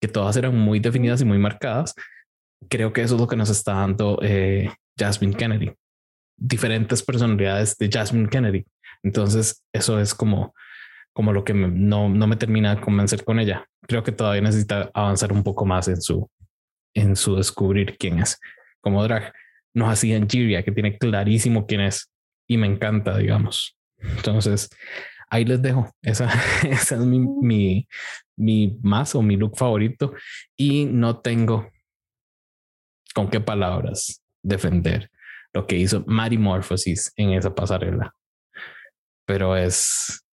que todas eran muy definidas y muy marcadas. Creo que eso es lo que nos está dando eh, Jasmine Kennedy. Diferentes personalidades de Jasmine Kennedy. Entonces eso es como, como lo que no, no me termina de convencer con ella. Creo que todavía necesita avanzar un poco más en su, en su descubrir quién es como drag. Nos hacía en Giria, que tiene clarísimo quién es y me encanta, digamos. Entonces, ahí les dejo. Esa, esa es mi, mi, mi más o mi look favorito y no tengo con qué palabras defender lo que hizo Marimorphosis en esa pasarela. Pero es,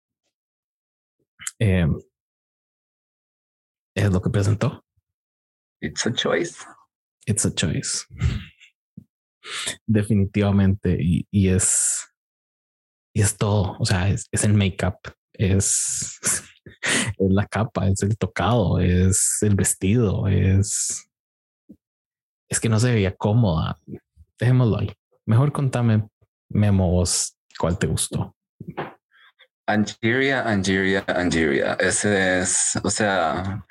eh, es lo que presentó. It's a choice. It's a choice. Definitivamente. Y, y es, y es todo. O sea, es, es el make-up, es, es la capa, es el tocado, es el vestido, es, es que no se veía cómoda. Dejémoslo ahí. Mejor contame, Memo, vos, cuál te gustó. Angeria, Angeria, Angeria. Ese es, o sea,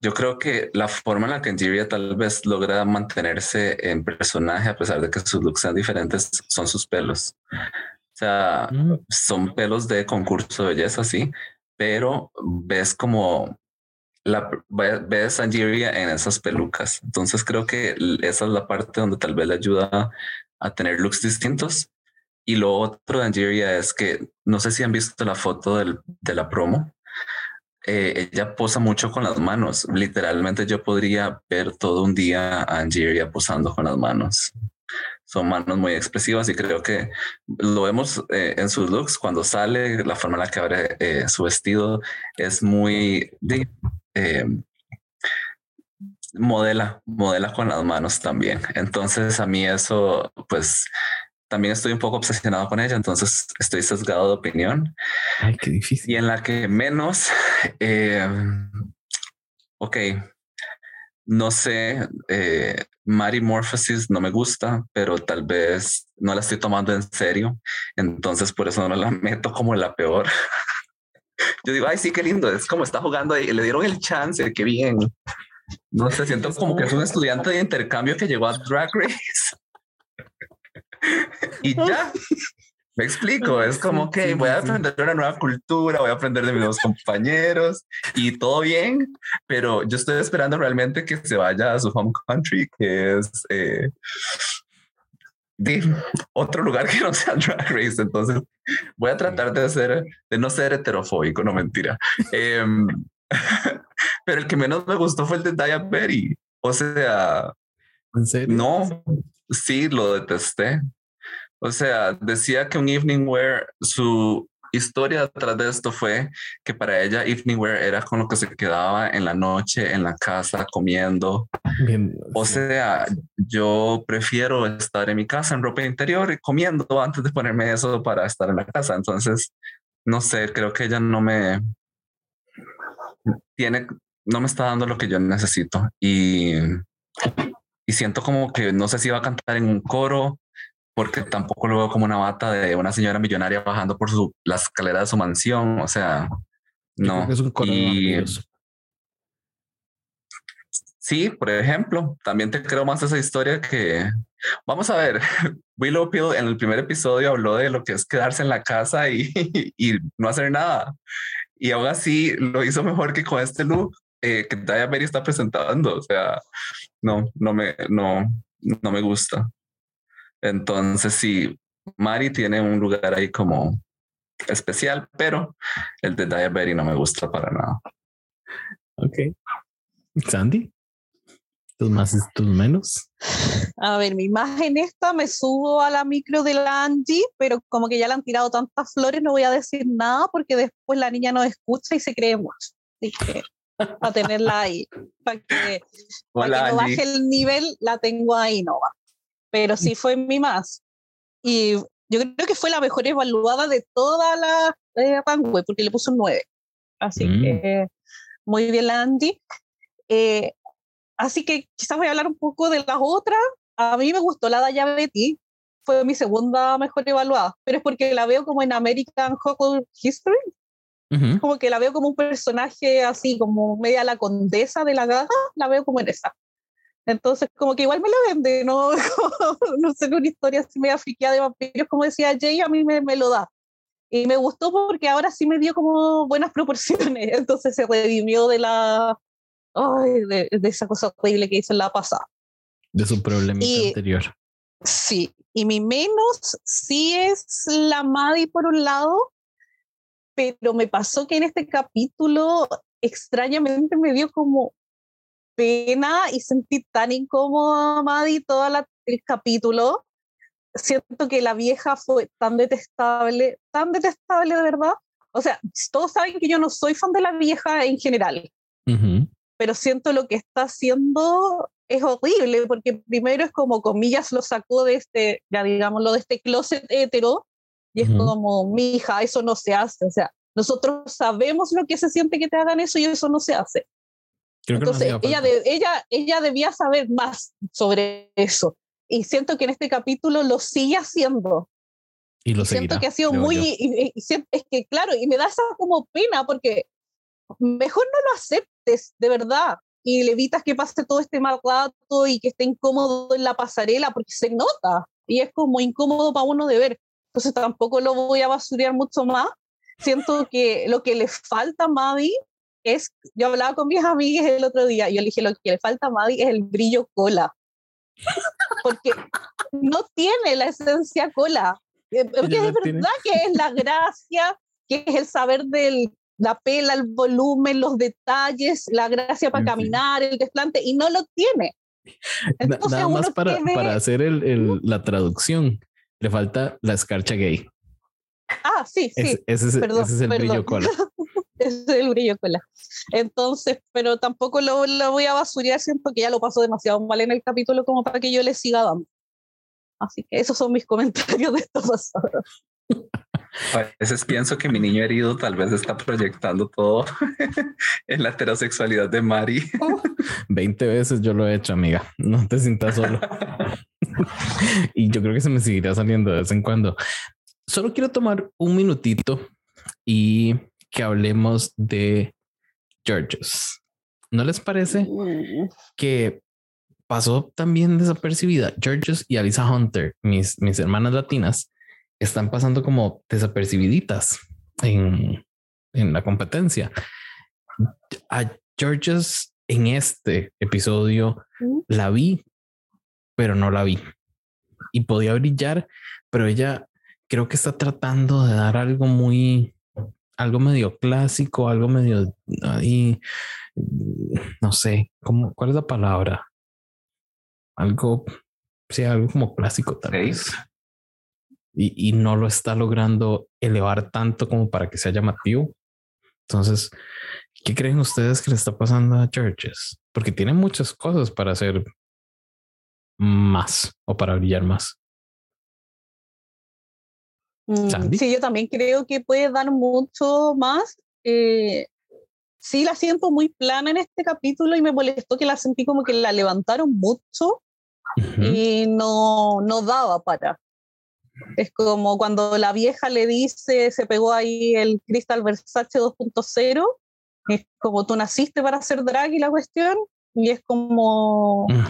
yo creo que la forma en la que Angeria tal vez logra mantenerse en personaje, a pesar de que sus looks sean diferentes, son sus pelos. O sea, Mm, son pelos de concurso de belleza, sí, pero ves como la ve- ves a Angeria en esas pelucas. Entonces creo que esa es la parte donde tal vez le ayuda a tener looks distintos. Y lo otro de Angeria es que no sé si han visto la foto del- de la promo. Eh, ella posa mucho con las manos. Literalmente yo podría ver todo un día a Angeria posando con las manos. Son manos muy expresivas y creo que lo vemos eh, en sus looks cuando sale, la forma en la que abre eh, su vestido es muy de, eh, modela, modela con las manos también. Entonces a mí eso, pues también estoy un poco obsesionado con ella, entonces estoy sesgado de opinión. Ay, qué difícil. Y en la que menos, eh, ok, no sé, eh, Mary Morphosis no me gusta, pero tal vez no la estoy tomando en serio, entonces por eso no la meto como la peor. Yo digo, ay, sí, qué lindo, es como está jugando ahí, le dieron el chance, qué bien. No sé, siento como que es un estudiante de intercambio que llegó a Drag Race. y ya. Me explico, es como que voy a aprender una nueva cultura, voy a aprender de mis nuevos compañeros y todo bien, pero yo estoy esperando realmente que se vaya a su home country, que es eh, de otro lugar que no sea Drag Race. Entonces voy a tratar de ser, de no ser heterofóbico, no mentira. Em, pero el que menos me gustó fue el de Diabetes. O sea, ¿En serio? no, sí, lo detesté. O sea, decía que un evening wear, su historia detrás de esto fue que para ella evening wear era con lo que se quedaba en la noche, en la casa, comiendo. Bien, O sí. sea, yo prefiero estar en mi casa en ropa interior y comiendo antes de ponerme eso para estar en la casa. Entonces, no sé, creo que ella no me tiene, no me está dando lo que yo necesito y, y siento como que no sé si va a cantar en un coro porque tampoco lo veo como una bata de una señora millonaria bajando por su, la escalera de su mansión. O sea, no. es un Y-. Sí, por ejemplo, también te creo más esa historia que vamos a ver. Willow Pill en el primer episodio habló de lo que es quedarse en la casa y, y no hacer nada. Y aún así lo hizo mejor que con este look eh, que Daya Berry está presentando. O sea, no, no me, no, no me gusta. Entonces, sí, Mari tiene un lugar ahí como especial, pero el de Berry no me gusta para nada. Ok. Sandy, tus más y tus menos. A ver, mi imagen esta me subo a la micro de la Angie, pero como que ya le han tirado tantas flores, no voy a decir nada porque después la niña no escucha y se cree mucho. Así que para tenerla ahí, para que, para que no Angie. baje el nivel, la tengo ahí, no va. Pero sí fue mi más. Y yo creo que fue la mejor evaluada de toda la eh, runway, porque le puso un 9. Así Mm. que muy bien la Angie. Eh, así que quizás voy a hablar un poco de las otras. A mí me gustó la Daya Betty, fue mi segunda mejor evaluada, pero es porque la veo como en American Horror History, Ujú. como que la veo como un personaje así, como media la condesa de la gaga, la veo como en esa. Entonces, como que igual me lo vende, no, no sé, una historia así media friqueada de vampiros, como decía Jay, a mí me, me lo da. Y me gustó porque ahora sí me dio como buenas proporciones, entonces se redimió de la, ay, de, de esa cosa horrible que hizo en la pasada. De su problemita Y- anterior. Sí, y mi menos sí es la Maddie por un lado, pero me pasó que en este capítulo extrañamente me dio como pena y sentí tan incómoda a Maddie todo la- el capítulo. Siento que la vieja fue tan detestable, tan detestable de verdad. O sea, todos saben que yo no soy fan de la vieja en general, Ujú. pero siento lo que está haciendo es horrible, porque primero es como, comillas, lo sacó de este, ya digámoslo, de este closet hetero, y es Ujú. como, mi hija, eso no se hace, o sea, nosotros sabemos lo que se siente que te hagan eso y eso no se hace. Creo que Entonces, hacía ella, de- ella, ella debía saber más sobre eso. Y siento que en este capítulo lo sigue haciendo. y lo siento seguirá, que ha sido muy, y- y- y siento- es que claro, y me da esa como pena porque mejor no lo aceptes de verdad y le evitas que pase todo este mal rato y que esté incómodo en la pasarela porque se nota y es como incómodo para uno de ver. Entonces tampoco lo voy a basurear mucho más. Siento que lo que le falta a Maddie es, yo hablaba con mis amigas el otro día y yo le dije, lo que le falta a Maddie es el brillo cola. Porque no tiene la esencia cola. Eh, Porque es tiene. verdad que es la gracia, que es el saber de la pela, el volumen, los detalles, la gracia para En fin. caminar, el desplante, y no lo tiene. Entonces Nada más para, para hacer el, el- la traducción. Le falta la escarcha gay. Ah, sí, sí. Es- ese, es, perdón, ese es el perdón. brillo cola. Es el brillo cola. Entonces, pero tampoco lo, lo voy a basurear, siento que ya lo pasó demasiado mal en el capítulo como para que yo le siga dando. Así que esos son mis comentarios de esto pasado. A veces pienso que mi niño herido tal vez está proyectando todo en la heterosexualidad de Mari. 20 veces yo lo he hecho, amiga. No te sientas solo. y yo creo que se me seguirá saliendo de vez en cuando. Solo quiero tomar un minutito y que hablemos de Georges. ¿No les parece Mm. que pasó también desapercibida? Georges y Alisa Hunter, mis, mis hermanas latinas, están pasando como desapercibiditas en, en la competencia. A Georges en este episodio Mm. la vi, pero no la vi. Y podía brillar, pero ella creo que está tratando de dar algo muy, algo medio clásico, algo medio ahí, no sé, ¿cómo, ¿cuál es la palabra? Algo, sí, algo como clásico tal vez. Y, y no lo está logrando elevar tanto como para que sea llamativo. Entonces, ¿qué creen ustedes que le está pasando a Churches? Porque tiene muchas cosas para hacer más o para brillar más. Mm, Sandy. Sí, yo también creo que puede dar mucho más. Eh, sí, la siento muy plana en este capítulo y me molestó que la sentí como que la levantaron mucho Ujú. y no, no daba para. Es como cuando la vieja le dice, se pegó ahí el Crystal Versace 2.0, es como tú naciste para hacer drag y la cuestión, y es como, Mm.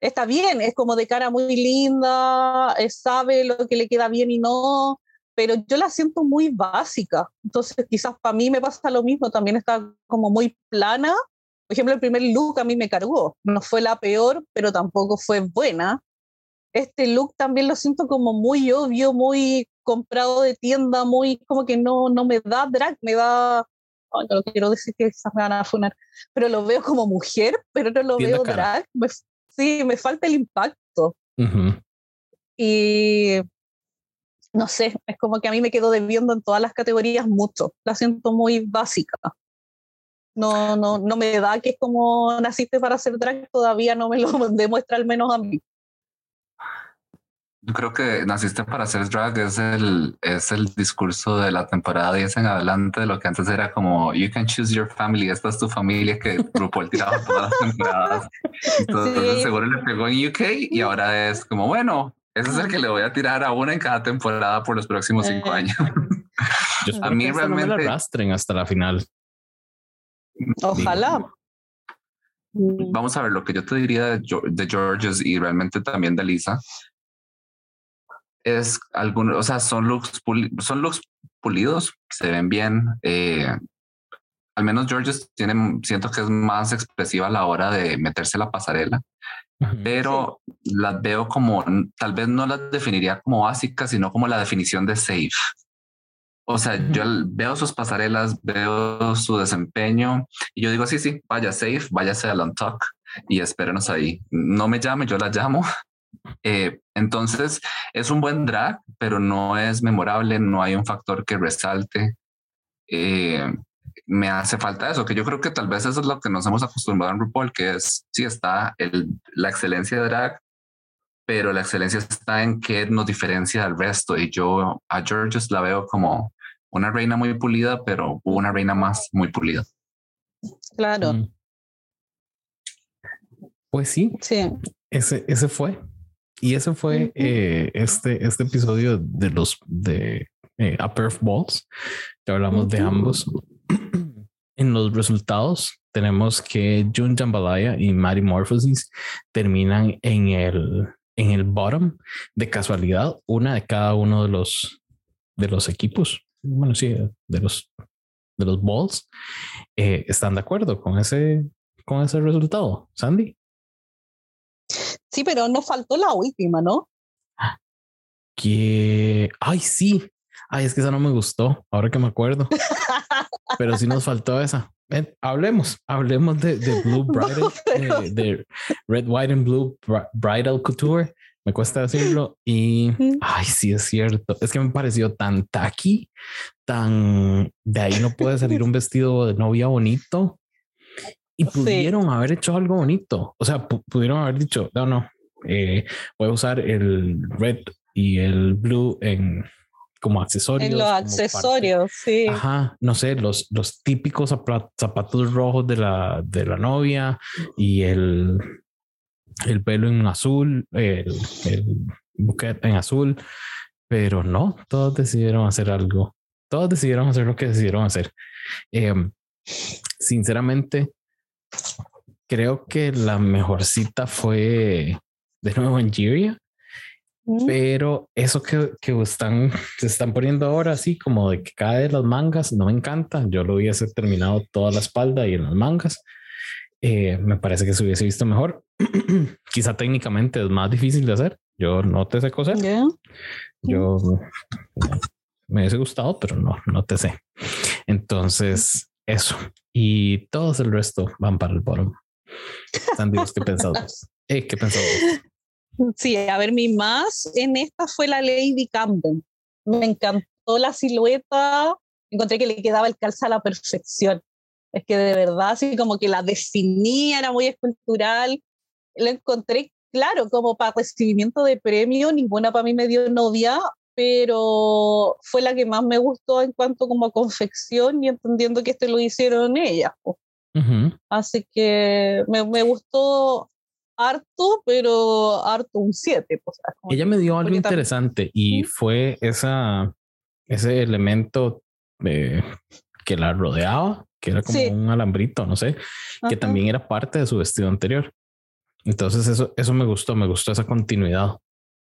Está bien, es como de cara muy linda, eh, sabe lo que le queda bien y no, pero yo la siento muy básica. Entonces quizás para mí me pasa lo mismo, también está como muy plana. Por ejemplo, el primer look a mí me cargó. No fue la peor, pero tampoco fue buena. Este look también lo siento como muy obvio, muy comprado de tienda, muy como que no, no me da drag, me da... no quiero decir que esas me van a funar, pero lo veo como mujer, pero no lo Tienda veo cara. drag. Me- sí, me falta el impacto. Ujú. Y no sé, es como que a mí me quedo debiendo en todas las categorías mucho. La siento muy básica. No, no, no me da que es como naciste para hacer drag, todavía no me lo demuestra al menos a mí. Yo creo que naciste para hacer drag es el, es el discurso de la temporada 10 en adelante de lo que antes era como you can choose your family. Esta es tu familia que RuPaul tiraba todas las temporadas. Entonces Sí. seguro le pegó en UK y ahora es como bueno, ese es el que le voy a tirar a una en cada temporada por los próximos cinco Eh. años. Yo espero mí que esta no me la realmente- arrastren hasta la final. Ojalá. Vamos a ver lo que yo te diría de Georges y realmente también de Lisa. Es algunos, o sea, son looks, puli- son looks pulidos, se ven bien. eh, al menos Georges tiene, siento que es más expresiva a la hora de meterse la pasarela, pero las veo como, tal vez no las definiría como básicas, sino como la definición de safe. O sea, yo veo sus pasarelas, veo su desempeño y yo digo, sí, sí, vaya safe, váyase al on talk y espérenos ahí. No me llame, yo la llamo. Eh, entonces es un buen drag, pero no es memorable, no hay un factor que resalte. Eh, me hace falta eso, que yo creo que tal vez eso es lo que nos hemos acostumbrado en RuPaul, que es, sí está el, la excelencia de drag, pero la excelencia está en que nos diferencia del resto. Y yo a Georges la veo como una reina muy pulida, pero una reina más muy pulida. Claro, Mm. Pues sí, sí. ese, ese fue. Y ese fue eh, este, este episodio de los de eh, Upper of Balls, que hablamos de ambos. en los resultados tenemos que Jun Jambalaya y Mary Morphosis terminan en el, en el bottom de casualidad, una de cada uno de los, de los equipos. Bueno, sí, de los, de los balls. Eh, ¿Están de acuerdo con ese, con ese resultado? Sandy. Sí, pero nos faltó la última, ¿no? que, ay, sí, ay, es que esa no me gustó, ahora que me acuerdo, pero sí nos faltó esa. Ven, hablemos, hablemos de, de Blue Bridal, pero- de Red, White and Blue Bri- Bridal Couture. me cuesta decirlo. Y, ay, sí es cierto. Es que me pareció tan tacky, tan de ahí no puede salir un vestido de novia bonito. Y pudieron haber hecho algo bonito. O sea, pudieron haber dicho, no, no, eh, voy a usar el red y el blue en como accesorios. En los accesorios, sí. Ajá, no sé, los, los típicos zapatos rojos de la, de la novia y el, el pelo en azul, el, el buquete en azul, pero no, todos decidieron hacer algo. Todos decidieron hacer lo que decidieron hacer. Em, sinceramente, creo que la mejor cita fue de nuevo en Jiria. Pero eso que, que están, se están poniendo ahora así como de que cae de las mangas, no me encanta. Yo lo hubiese terminado toda la espalda y en las mangas. Eh, me parece que se hubiese visto mejor. Quizá técnicamente es más difícil de hacer. Yo no te sé coser. Yo me hubiese gustado, pero no, no te sé. Entonces, eso. Y todos el resto van para el bottom. Sandy, ¿qué pensamos? Eh, ¿Qué pensamos? Sí, a ver, mi más en esta fue la Lady Camden. Me encantó la silueta, encontré que le quedaba el calza a la perfección. Es que de verdad, así como que la definía, era muy escultural. La encontré, claro, como para recibimiento de premio, ninguna para mí me dio novia, pero fue la que más me gustó en cuanto como a confección y entendiendo que este lo hicieron ellas. Así que me, me, gustó harto, pero harto un 7. Pues, Ella me dio algo interesante y fue esa, ese elemento que la rodeaba, que era como un alambrito, no sé, que también era parte de su vestido anterior. Entonces eso, eso me gustó, me gustó esa continuidad.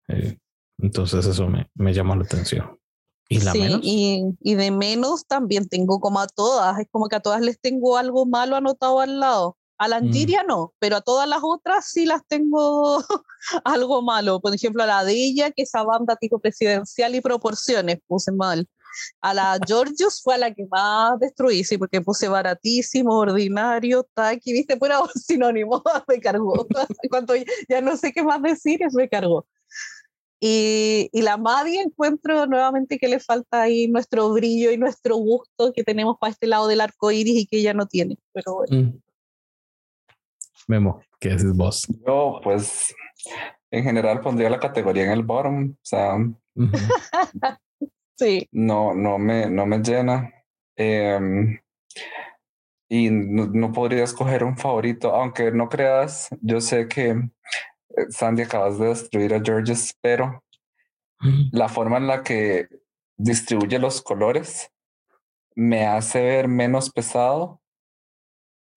Eh, entonces eso me, me llamó la atención. ¿Y la menos? Y, y, de menos también tengo como a todas, es como que a todas les tengo algo malo anotado al lado. A la Antiria mm. no, pero a todas las otras sí las tengo algo malo. Por ejemplo, a la de ella, que esa banda tipo presidencial y proporciones, puse mal. A la Georgios fue a la que más destruí, sí, porque puse baratísimo, ordinario, taqui, viste, pura sinónimo, me cargó. Cuando ya no sé qué más decir, me cargó. Y, y, la Maddie encuentro nuevamente que le falta ahí nuestro brillo y nuestro gusto que tenemos para este lado del arco iris y que ella no tiene. Pero bueno. Mm. Memo, ¿qué haces vos? Yo, pues, en general pondría la categoría en el bottom. O sea, sí. No, no me, no me llena. Em, y no, podría escoger un favorito, aunque no creas, yo sé que eh, Sandy acabas de destruir a Georges, pero la forma en la que distribuye los colores me hace ver menos pesado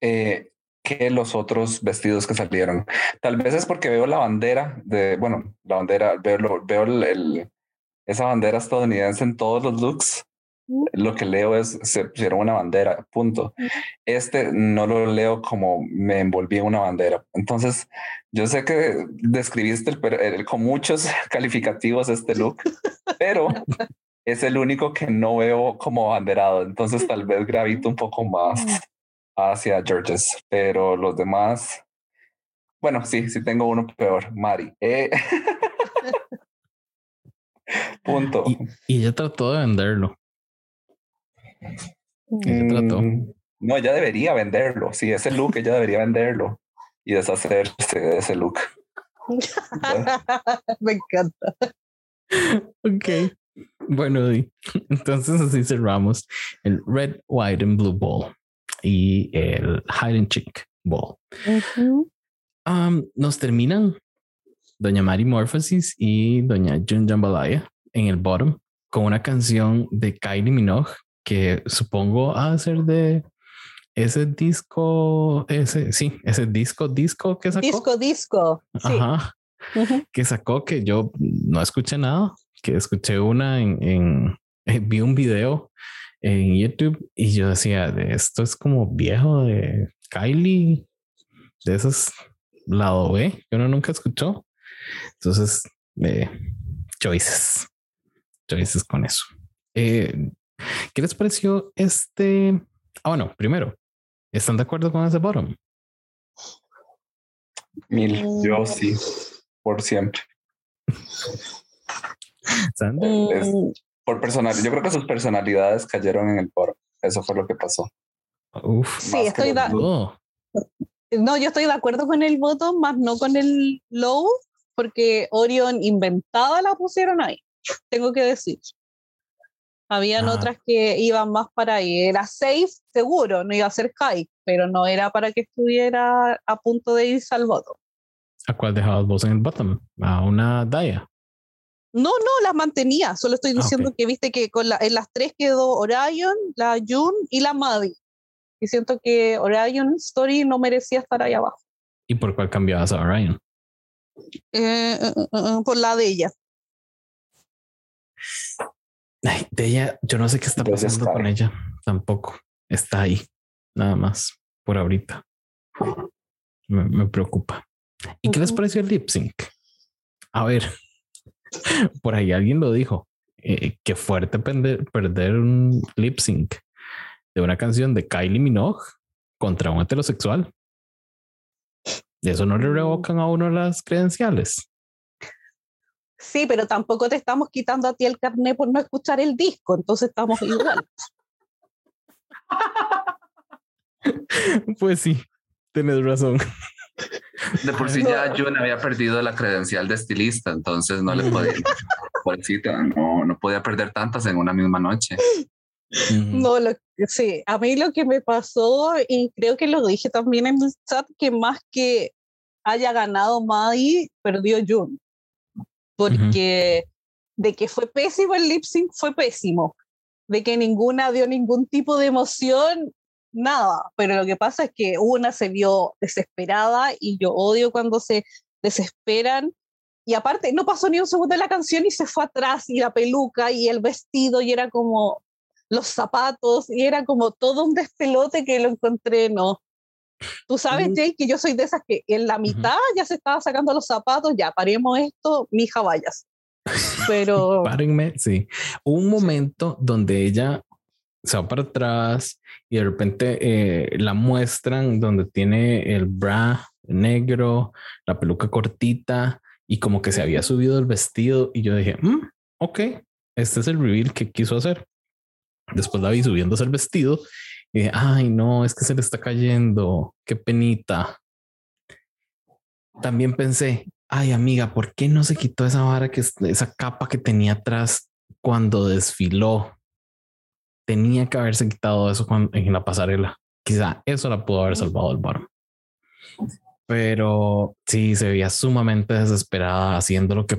eh, que los otros vestidos que salieron. Tal vez es porque veo la bandera de, bueno, la bandera, veo, veo el, esa bandera estadounidense en todos los looks. Lo que leo es, se pusieron una bandera, punto. Este no lo leo como me envolví en una bandera. Entonces, yo sé que describiste el, con muchos calificativos este look, pero es el único que no veo como banderado. Entonces, tal vez gravito un poco más hacia Georges, pero los demás, bueno, sí, sí tengo uno peor, Mari. Eh, punto. Y, ella trató de venderlo. Trató? Mm, no, ella debería venderlo. Sí, ese look ella debería venderlo y deshacerse de ese look. Me encanta. Ok. Bueno, entonces así cerramos el Red, White and Blue Ball y el Hide and Chick Ball. nos terminan Doña Mari Morphosis y Doña Jun Jambalaya en el bottom con una canción de Kylie Minogue que supongo de ser de ese disco, ese, sí, ese disco, disco que sacó. Disco, disco. Ajá. Que sacó que yo no escuché nada, que escuché una en, en eh, vi un video en YouTube y yo decía, esto es como viejo de Kylie, de esos lado B que uno nunca escuchó. Entonces, eh, choices, choices con eso. Eh, ¿Qué les pareció este? Ah, bueno, primero, ¿están de acuerdo con ese bottom? Mil, yo sí, por siempre. Mm. por personal, yo creo que sus personalidades cayeron en el poro. Eso fue lo que pasó. sí, estoy de No, yo estoy de acuerdo con el voto, más no con el low, porque Orion inventada la pusieron ahí, tengo que decir. Habían otras que iban más para ahí. Era safe, seguro, no iba a ser high, pero no era para que estuviera a punto de irse al voto. ¿A cuál dejabas vos en el bottom? ¿A una Daya? No, no, las mantenía. Solo estoy ah, diciendo que viste que con la, en las tres quedó Orion, la June y la Maddie. Y siento que Orion Story no merecía estar ahí abajo. ¿Y por cuál cambiabas a Orion? Eh, eh, eh, por la de ella. Ay, de ella, yo no sé qué está pasando con ella. Tampoco. Está ahí. Nada más. Por ahorita. Me, preocupa. ¿Y qué les pareció el lip sync? A ver, por ahí alguien lo dijo. Eh, qué fuerte perder, un lip sync de una canción de Kylie Minogue contra un heterosexual. eso no le revocan a uno las credenciales. Sí, pero tampoco te estamos quitando a ti el carnet por no escuchar el disco, entonces estamos igual. pues sí, tienes razón. De por sí ya June había perdido la credencial de estilista, entonces no le podía, no, no podía perder tantas en una misma noche. No, lo, sí, a mí lo que me pasó, y creo que lo dije también en el chat, que más que haya ganado Maddie, perdió June porque de que fue pésimo el lip sync, fue pésimo. De que ninguna dio ningún tipo de emoción, nada. Pero lo que pasa es que una se vio desesperada y yo odio cuando se desesperan. Y aparte, no pasó ni un segundo de la canción y se fue atrás y la peluca y el vestido y era como los zapatos y era como todo un despelote que lo encontré, no. Tú sabes, Jake, que yo soy de esas que en la mitad ya se estaba sacando los zapatos, ya paremos esto, mija, vayas. Pero. Párenme, sí. Un momento donde ella se va para atrás y de repente eh, la muestran donde tiene el bra negro, la peluca cortita y como que se había subido el vestido y yo dije, mm, ok, este es el reveal que quiso hacer. Después la vi subiéndose el vestido y ay, no, es que se le está cayendo, qué penita. También pensé, ay, amiga, ¿por qué no se quitó esa vara que esa capa que tenía atrás cuando desfiló? Tenía que haberse quitado eso en la pasarela. Quizá eso la pudo haber salvado el bar. Pero sí, se veía sumamente desesperada haciendo lo que,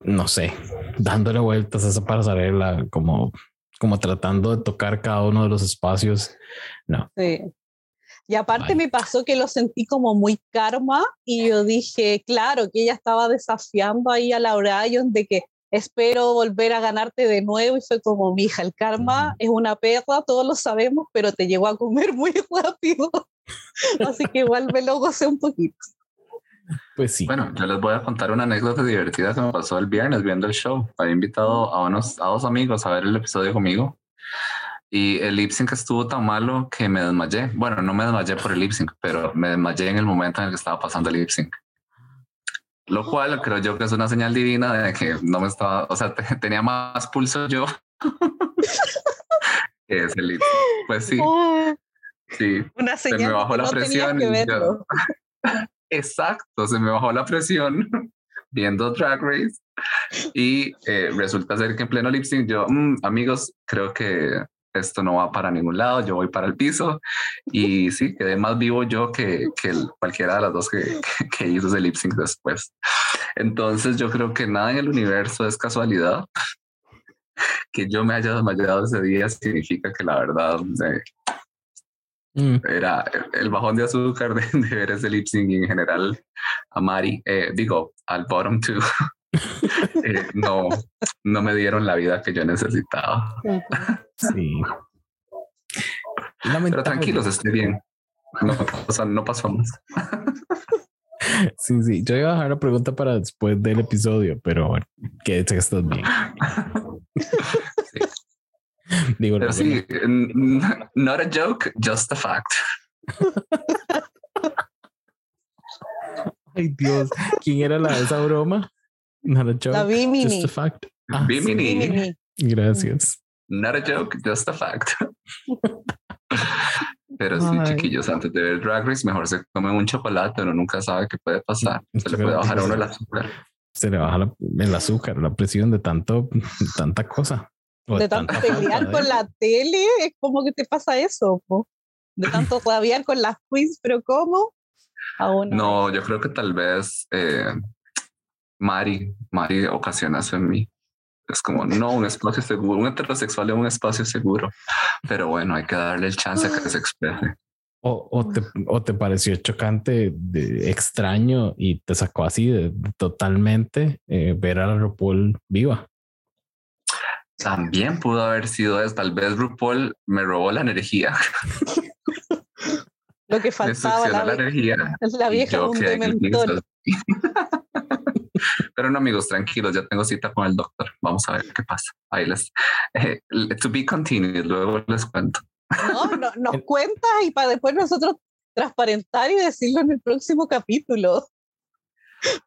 no sé, dándole vueltas a esa pasarela como como tratando de tocar cada uno de los espacios. No. Sí. Y aparte me pasó que lo sentí como muy karma y yo dije, claro, que ella estaba desafiando ahí a la Orion de que espero volver a ganarte de nuevo y fue como, mija, el karma es una perra, todos lo sabemos, pero te llegó a comer muy rápido. Así que igual me lo gocé un poquito. Pues sí. Bueno, yo les voy a contar una anécdota divertida que me pasó el viernes viendo el show. Había invitado a, unos, a dos amigos a ver el episodio conmigo y el lip sync estuvo tan malo que me desmayé. Bueno, no me desmayé por el lip sync, pero me desmayé en el momento en el que estaba pasando el lip sync. Lo cual creo yo que es una señal divina de que no me estaba, o sea, tenía más pulso yo que ese lip sync. Pues sí. Sí. Una señal se me bajó la presión. Exacto, se me bajó la presión viendo Drag Race y eh, resulta ser que en pleno lip sync yo, mm, amigos, creo que esto no va para ningún lado, yo voy para el piso y sí, quedé más vivo yo que, que cualquiera de las dos que, que, hizo ese lip sync después. Entonces yo creo que nada en el universo es casualidad. Que yo me haya desmayado ese día significa que la verdad eh, Mm. Era el bajón de azúcar de, ver ese lip sync en general a Mari, eh, digo, al bottom two, eh, no, no me dieron la vida que yo necesitaba. Sí. Pero tranquilos, estoy bien. No, o sea, no pasó más. Sí, sí. Yo iba a dejar la pregunta para después del episodio, pero bueno, que estás bien. Sí. Digo, Pero sí, not a joke, just a fact. Ay, Dios, ¿quién era la de esa broma? Not a joke. La Bimini. Just a fact. Ah, sí. Bimini. Bimini. Gracias. Not a joke, just a fact. Pero sí, Ay. chiquillos, antes de ver Drag Race, mejor se comen un chocolate, uno nunca sabe qué puede pasar. Un Se le puede bajar a uno sí. el azúcar. Se le baja la- el azúcar, la presión de tanto, tanta cosa. De tanto tanta falta pelear de- con la tele, es como que te pasa eso, po. De tanto rabiar con las quiz, pero ¿cómo? Aún No, yo creo que tal vez eh, Mari, Mari ocasiona eso en mí. Es como, no, un espacio seguro, un heterosexual en un espacio seguro. Pero bueno, hay que darle el chance a que se exprese. O, o te, o te pareció chocante, de- extraño y te sacó así de, de totalmente eh, ver a la RuPaul viva. También pudo haber sido eso. Tal vez RuPaul me robó la energía, lo que faltaba, la, la energía. la vieja un dementor. Pero no, amigos, tranquilos, ya tengo cita con el doctor. Vamos a ver qué pasa. Ahí les. eh, to be continued, luego les cuento. No, no, nos cuentas y para después nosotros transparentar y decirlo en el próximo capítulo.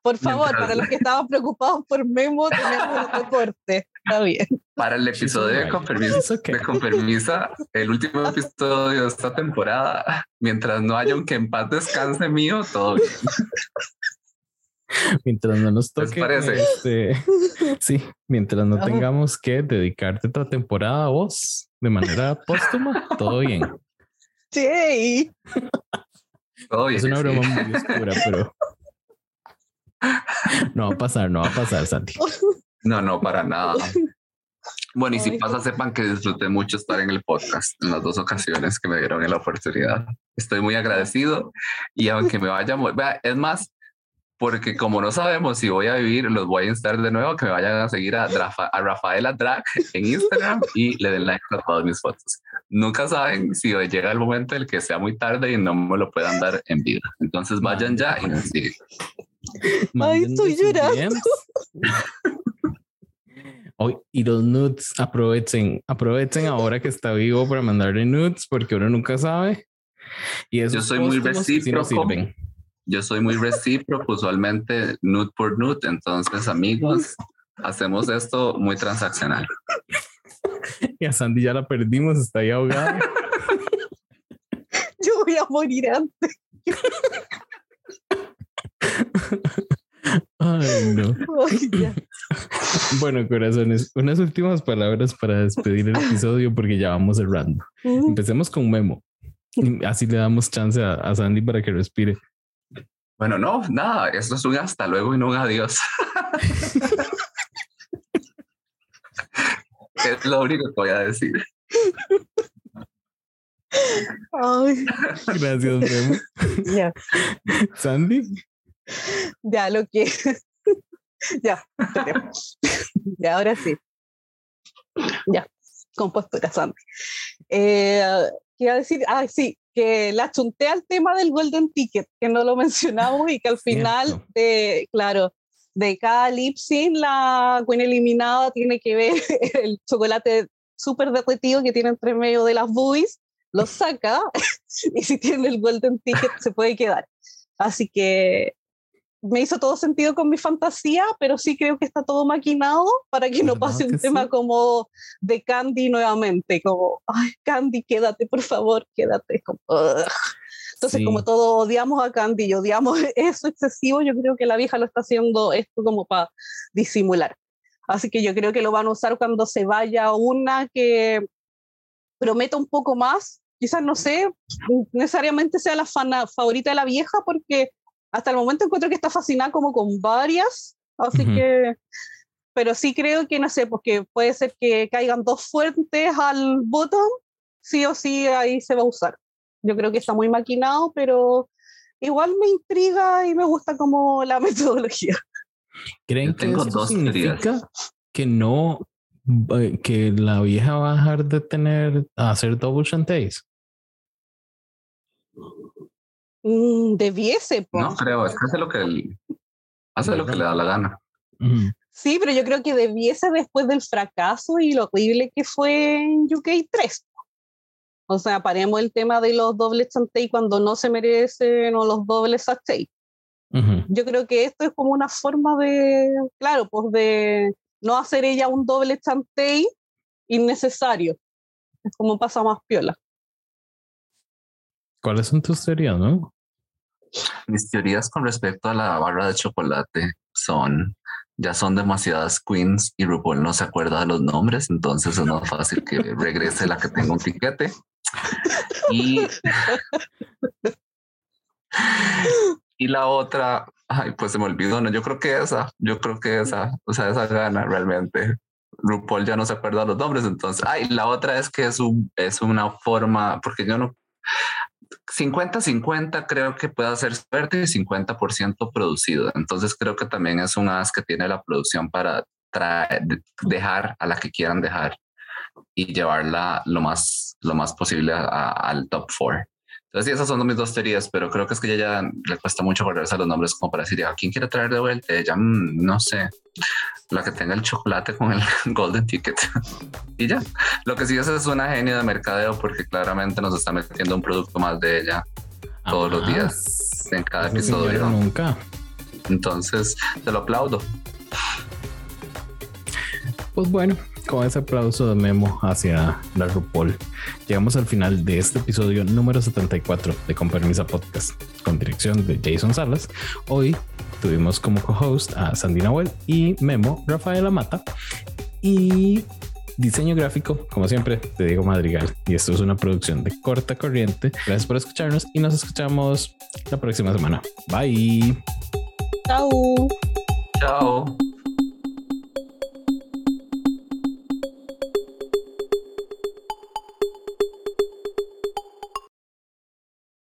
Por favor, Mientras- para los que estaban preocupados por Memo, tenemos el reporte. Está bien. Para el episodio de. Con Permiso, okay. de Con Permisa, el último episodio de esta temporada, mientras no haya un que en paz descanse mío, todo bien. Mientras no nos ¿Les toque. parece? este, sí, mientras no tengamos que dedicarte otra temporada a vos de manera póstuma, todo bien. Sí. Todo bien. Es una sí. broma muy oscura, pero no va a pasar, no va a pasar, Santi. No, no, para nada. Bueno, y si pasa, sepan que disfruté mucho estar en el podcast en las dos ocasiones que me dieron la oportunidad. Estoy muy agradecido y aunque me vaya, muy- es más, porque como no sabemos si voy a vivir, los voy a instar de nuevo que me vayan a seguir a, Rafa- a Rafaela Drag en Instagram y le den like a todas mis fotos. Nunca saben si hoy llega el momento en el que sea muy tarde y no me lo puedan dar en vida. Entonces vayan ya y nos siguen. Mándenme estoy llorando. Hoy, y los nudes, aprovechen, aprovechen ahora que está vivo para mandarle nudes porque uno nunca sabe. Y esos soy muy sí recíproco. sirven. Yo soy muy recíproco, usualmente nude por nude. Entonces, amigos, hacemos esto muy transaccional. Y a Sandy ya la perdimos, está ahí ahogada. Yo voy a morir antes. Ay, no. Bueno, corazones, unas últimas palabras para despedir el episodio porque ya vamos cerrando. Mm. Empecemos con Memo. Así le damos chance a, a Sandy para que respire. Bueno, no, nada, esto es un hasta luego y no un adiós. es lo único que voy a decir. Ay, Gracias, Memo. ya. Sandy. Ya, lo que. ya, ya, ahora sí. Ya, con postura, Sandy. Eh, ¿Qué iba a decir? Ah, sí, que la chunté al tema del Golden Ticket, que no lo mencionamos y que al final, Cierto. de, claro, de cada lip sync, la Queen eliminada tiene que ver el chocolate súper derretido que tiene entre medio de las boobies, lo saca y si tiene el Golden Ticket se puede quedar. Así que me hizo todo sentido con mi fantasía, pero sí creo que está todo maquinado para que no ¿Verdad pase un que tema sí? como de Candy nuevamente, como, ay, Candy, quédate, por favor, quédate. Como. Entonces, Sí. como todos odiamos a Candy y odiamos eso excesivo, yo creo que la vieja lo está haciendo esto como para disimular. Así que yo creo que lo van a usar cuando se vaya una que prometa un poco más. Quizás, no sé, necesariamente sea la fana favorita de la vieja, porque hasta el momento encuentro que está fascinada como con varias, así Ujú. que, pero sí creo que, no sé, porque puede ser que caigan dos fuentes al botón, sí o sí ahí se va a usar. Yo creo que está muy maquinado, pero igual me intriga y me gusta como la metodología. ¿Creen Yo que eso dos significa teorías. que no, eh, que la vieja va a dejar de tener, a hacer double chantays? Mm, debiese. No creo, es que hace lo que, hace lo que le da la gana. Sí, pero yo creo que debiese después del fracaso y lo horrible que fue en UK 3. O sea, paremos el tema de los dobles chantey cuando no se merecen o los dobles sachey. Yo creo que esto es como una forma de, claro, pues de no hacer ella un doble chantey innecesario. Es como pasa más piola. ¿Cuáles son tus teorías, no? Mis teorías con respecto a la barra de chocolate son, ya son demasiadas queens y RuPaul no se acuerda de los nombres, entonces es más fácil que regrese la que tenga un tiquete. Y, y la otra, ay, pues se me olvidó, no, yo creo que esa, yo creo que esa, o sea, esa gana realmente. RuPaul ya no se acuerda de los nombres, entonces, ay, la otra es que es, un, es una forma, porque yo no, 50-50 creo que puede ser suerte y 50% producido. Entonces creo que también es un as que tiene la producción para traer, dejar a la que quieran dejar y llevarla lo más, lo más posible al top four. Entonces, esas son mis dos teorías, pero creo que es que ella ya le cuesta mucho acordarse los nombres como para decir, ¿a quién quiere traer de vuelta? Ella, mm, no sé, la que tenga el chocolate con el golden ticket. y ya, lo que sí es es una genia de mercadeo porque claramente nos está metiendo un producto más de ella todos los días en cada episodio. Nunca. Entonces, te lo aplaudo. Pues bueno, con ese aplauso de Memo hacia la RuPaul, llegamos al final de este episodio número 74 de Con Permisa Podcast, con dirección de Jason Salas. Hoy tuvimos como co-host a Sandy Nahuel y Memo Rafaela Mata y diseño gráfico, como siempre, te digo Madrigal. Y esto es una producción de corta corriente. Gracias por escucharnos y nos escuchamos la próxima semana. Bye. Chao. Chao.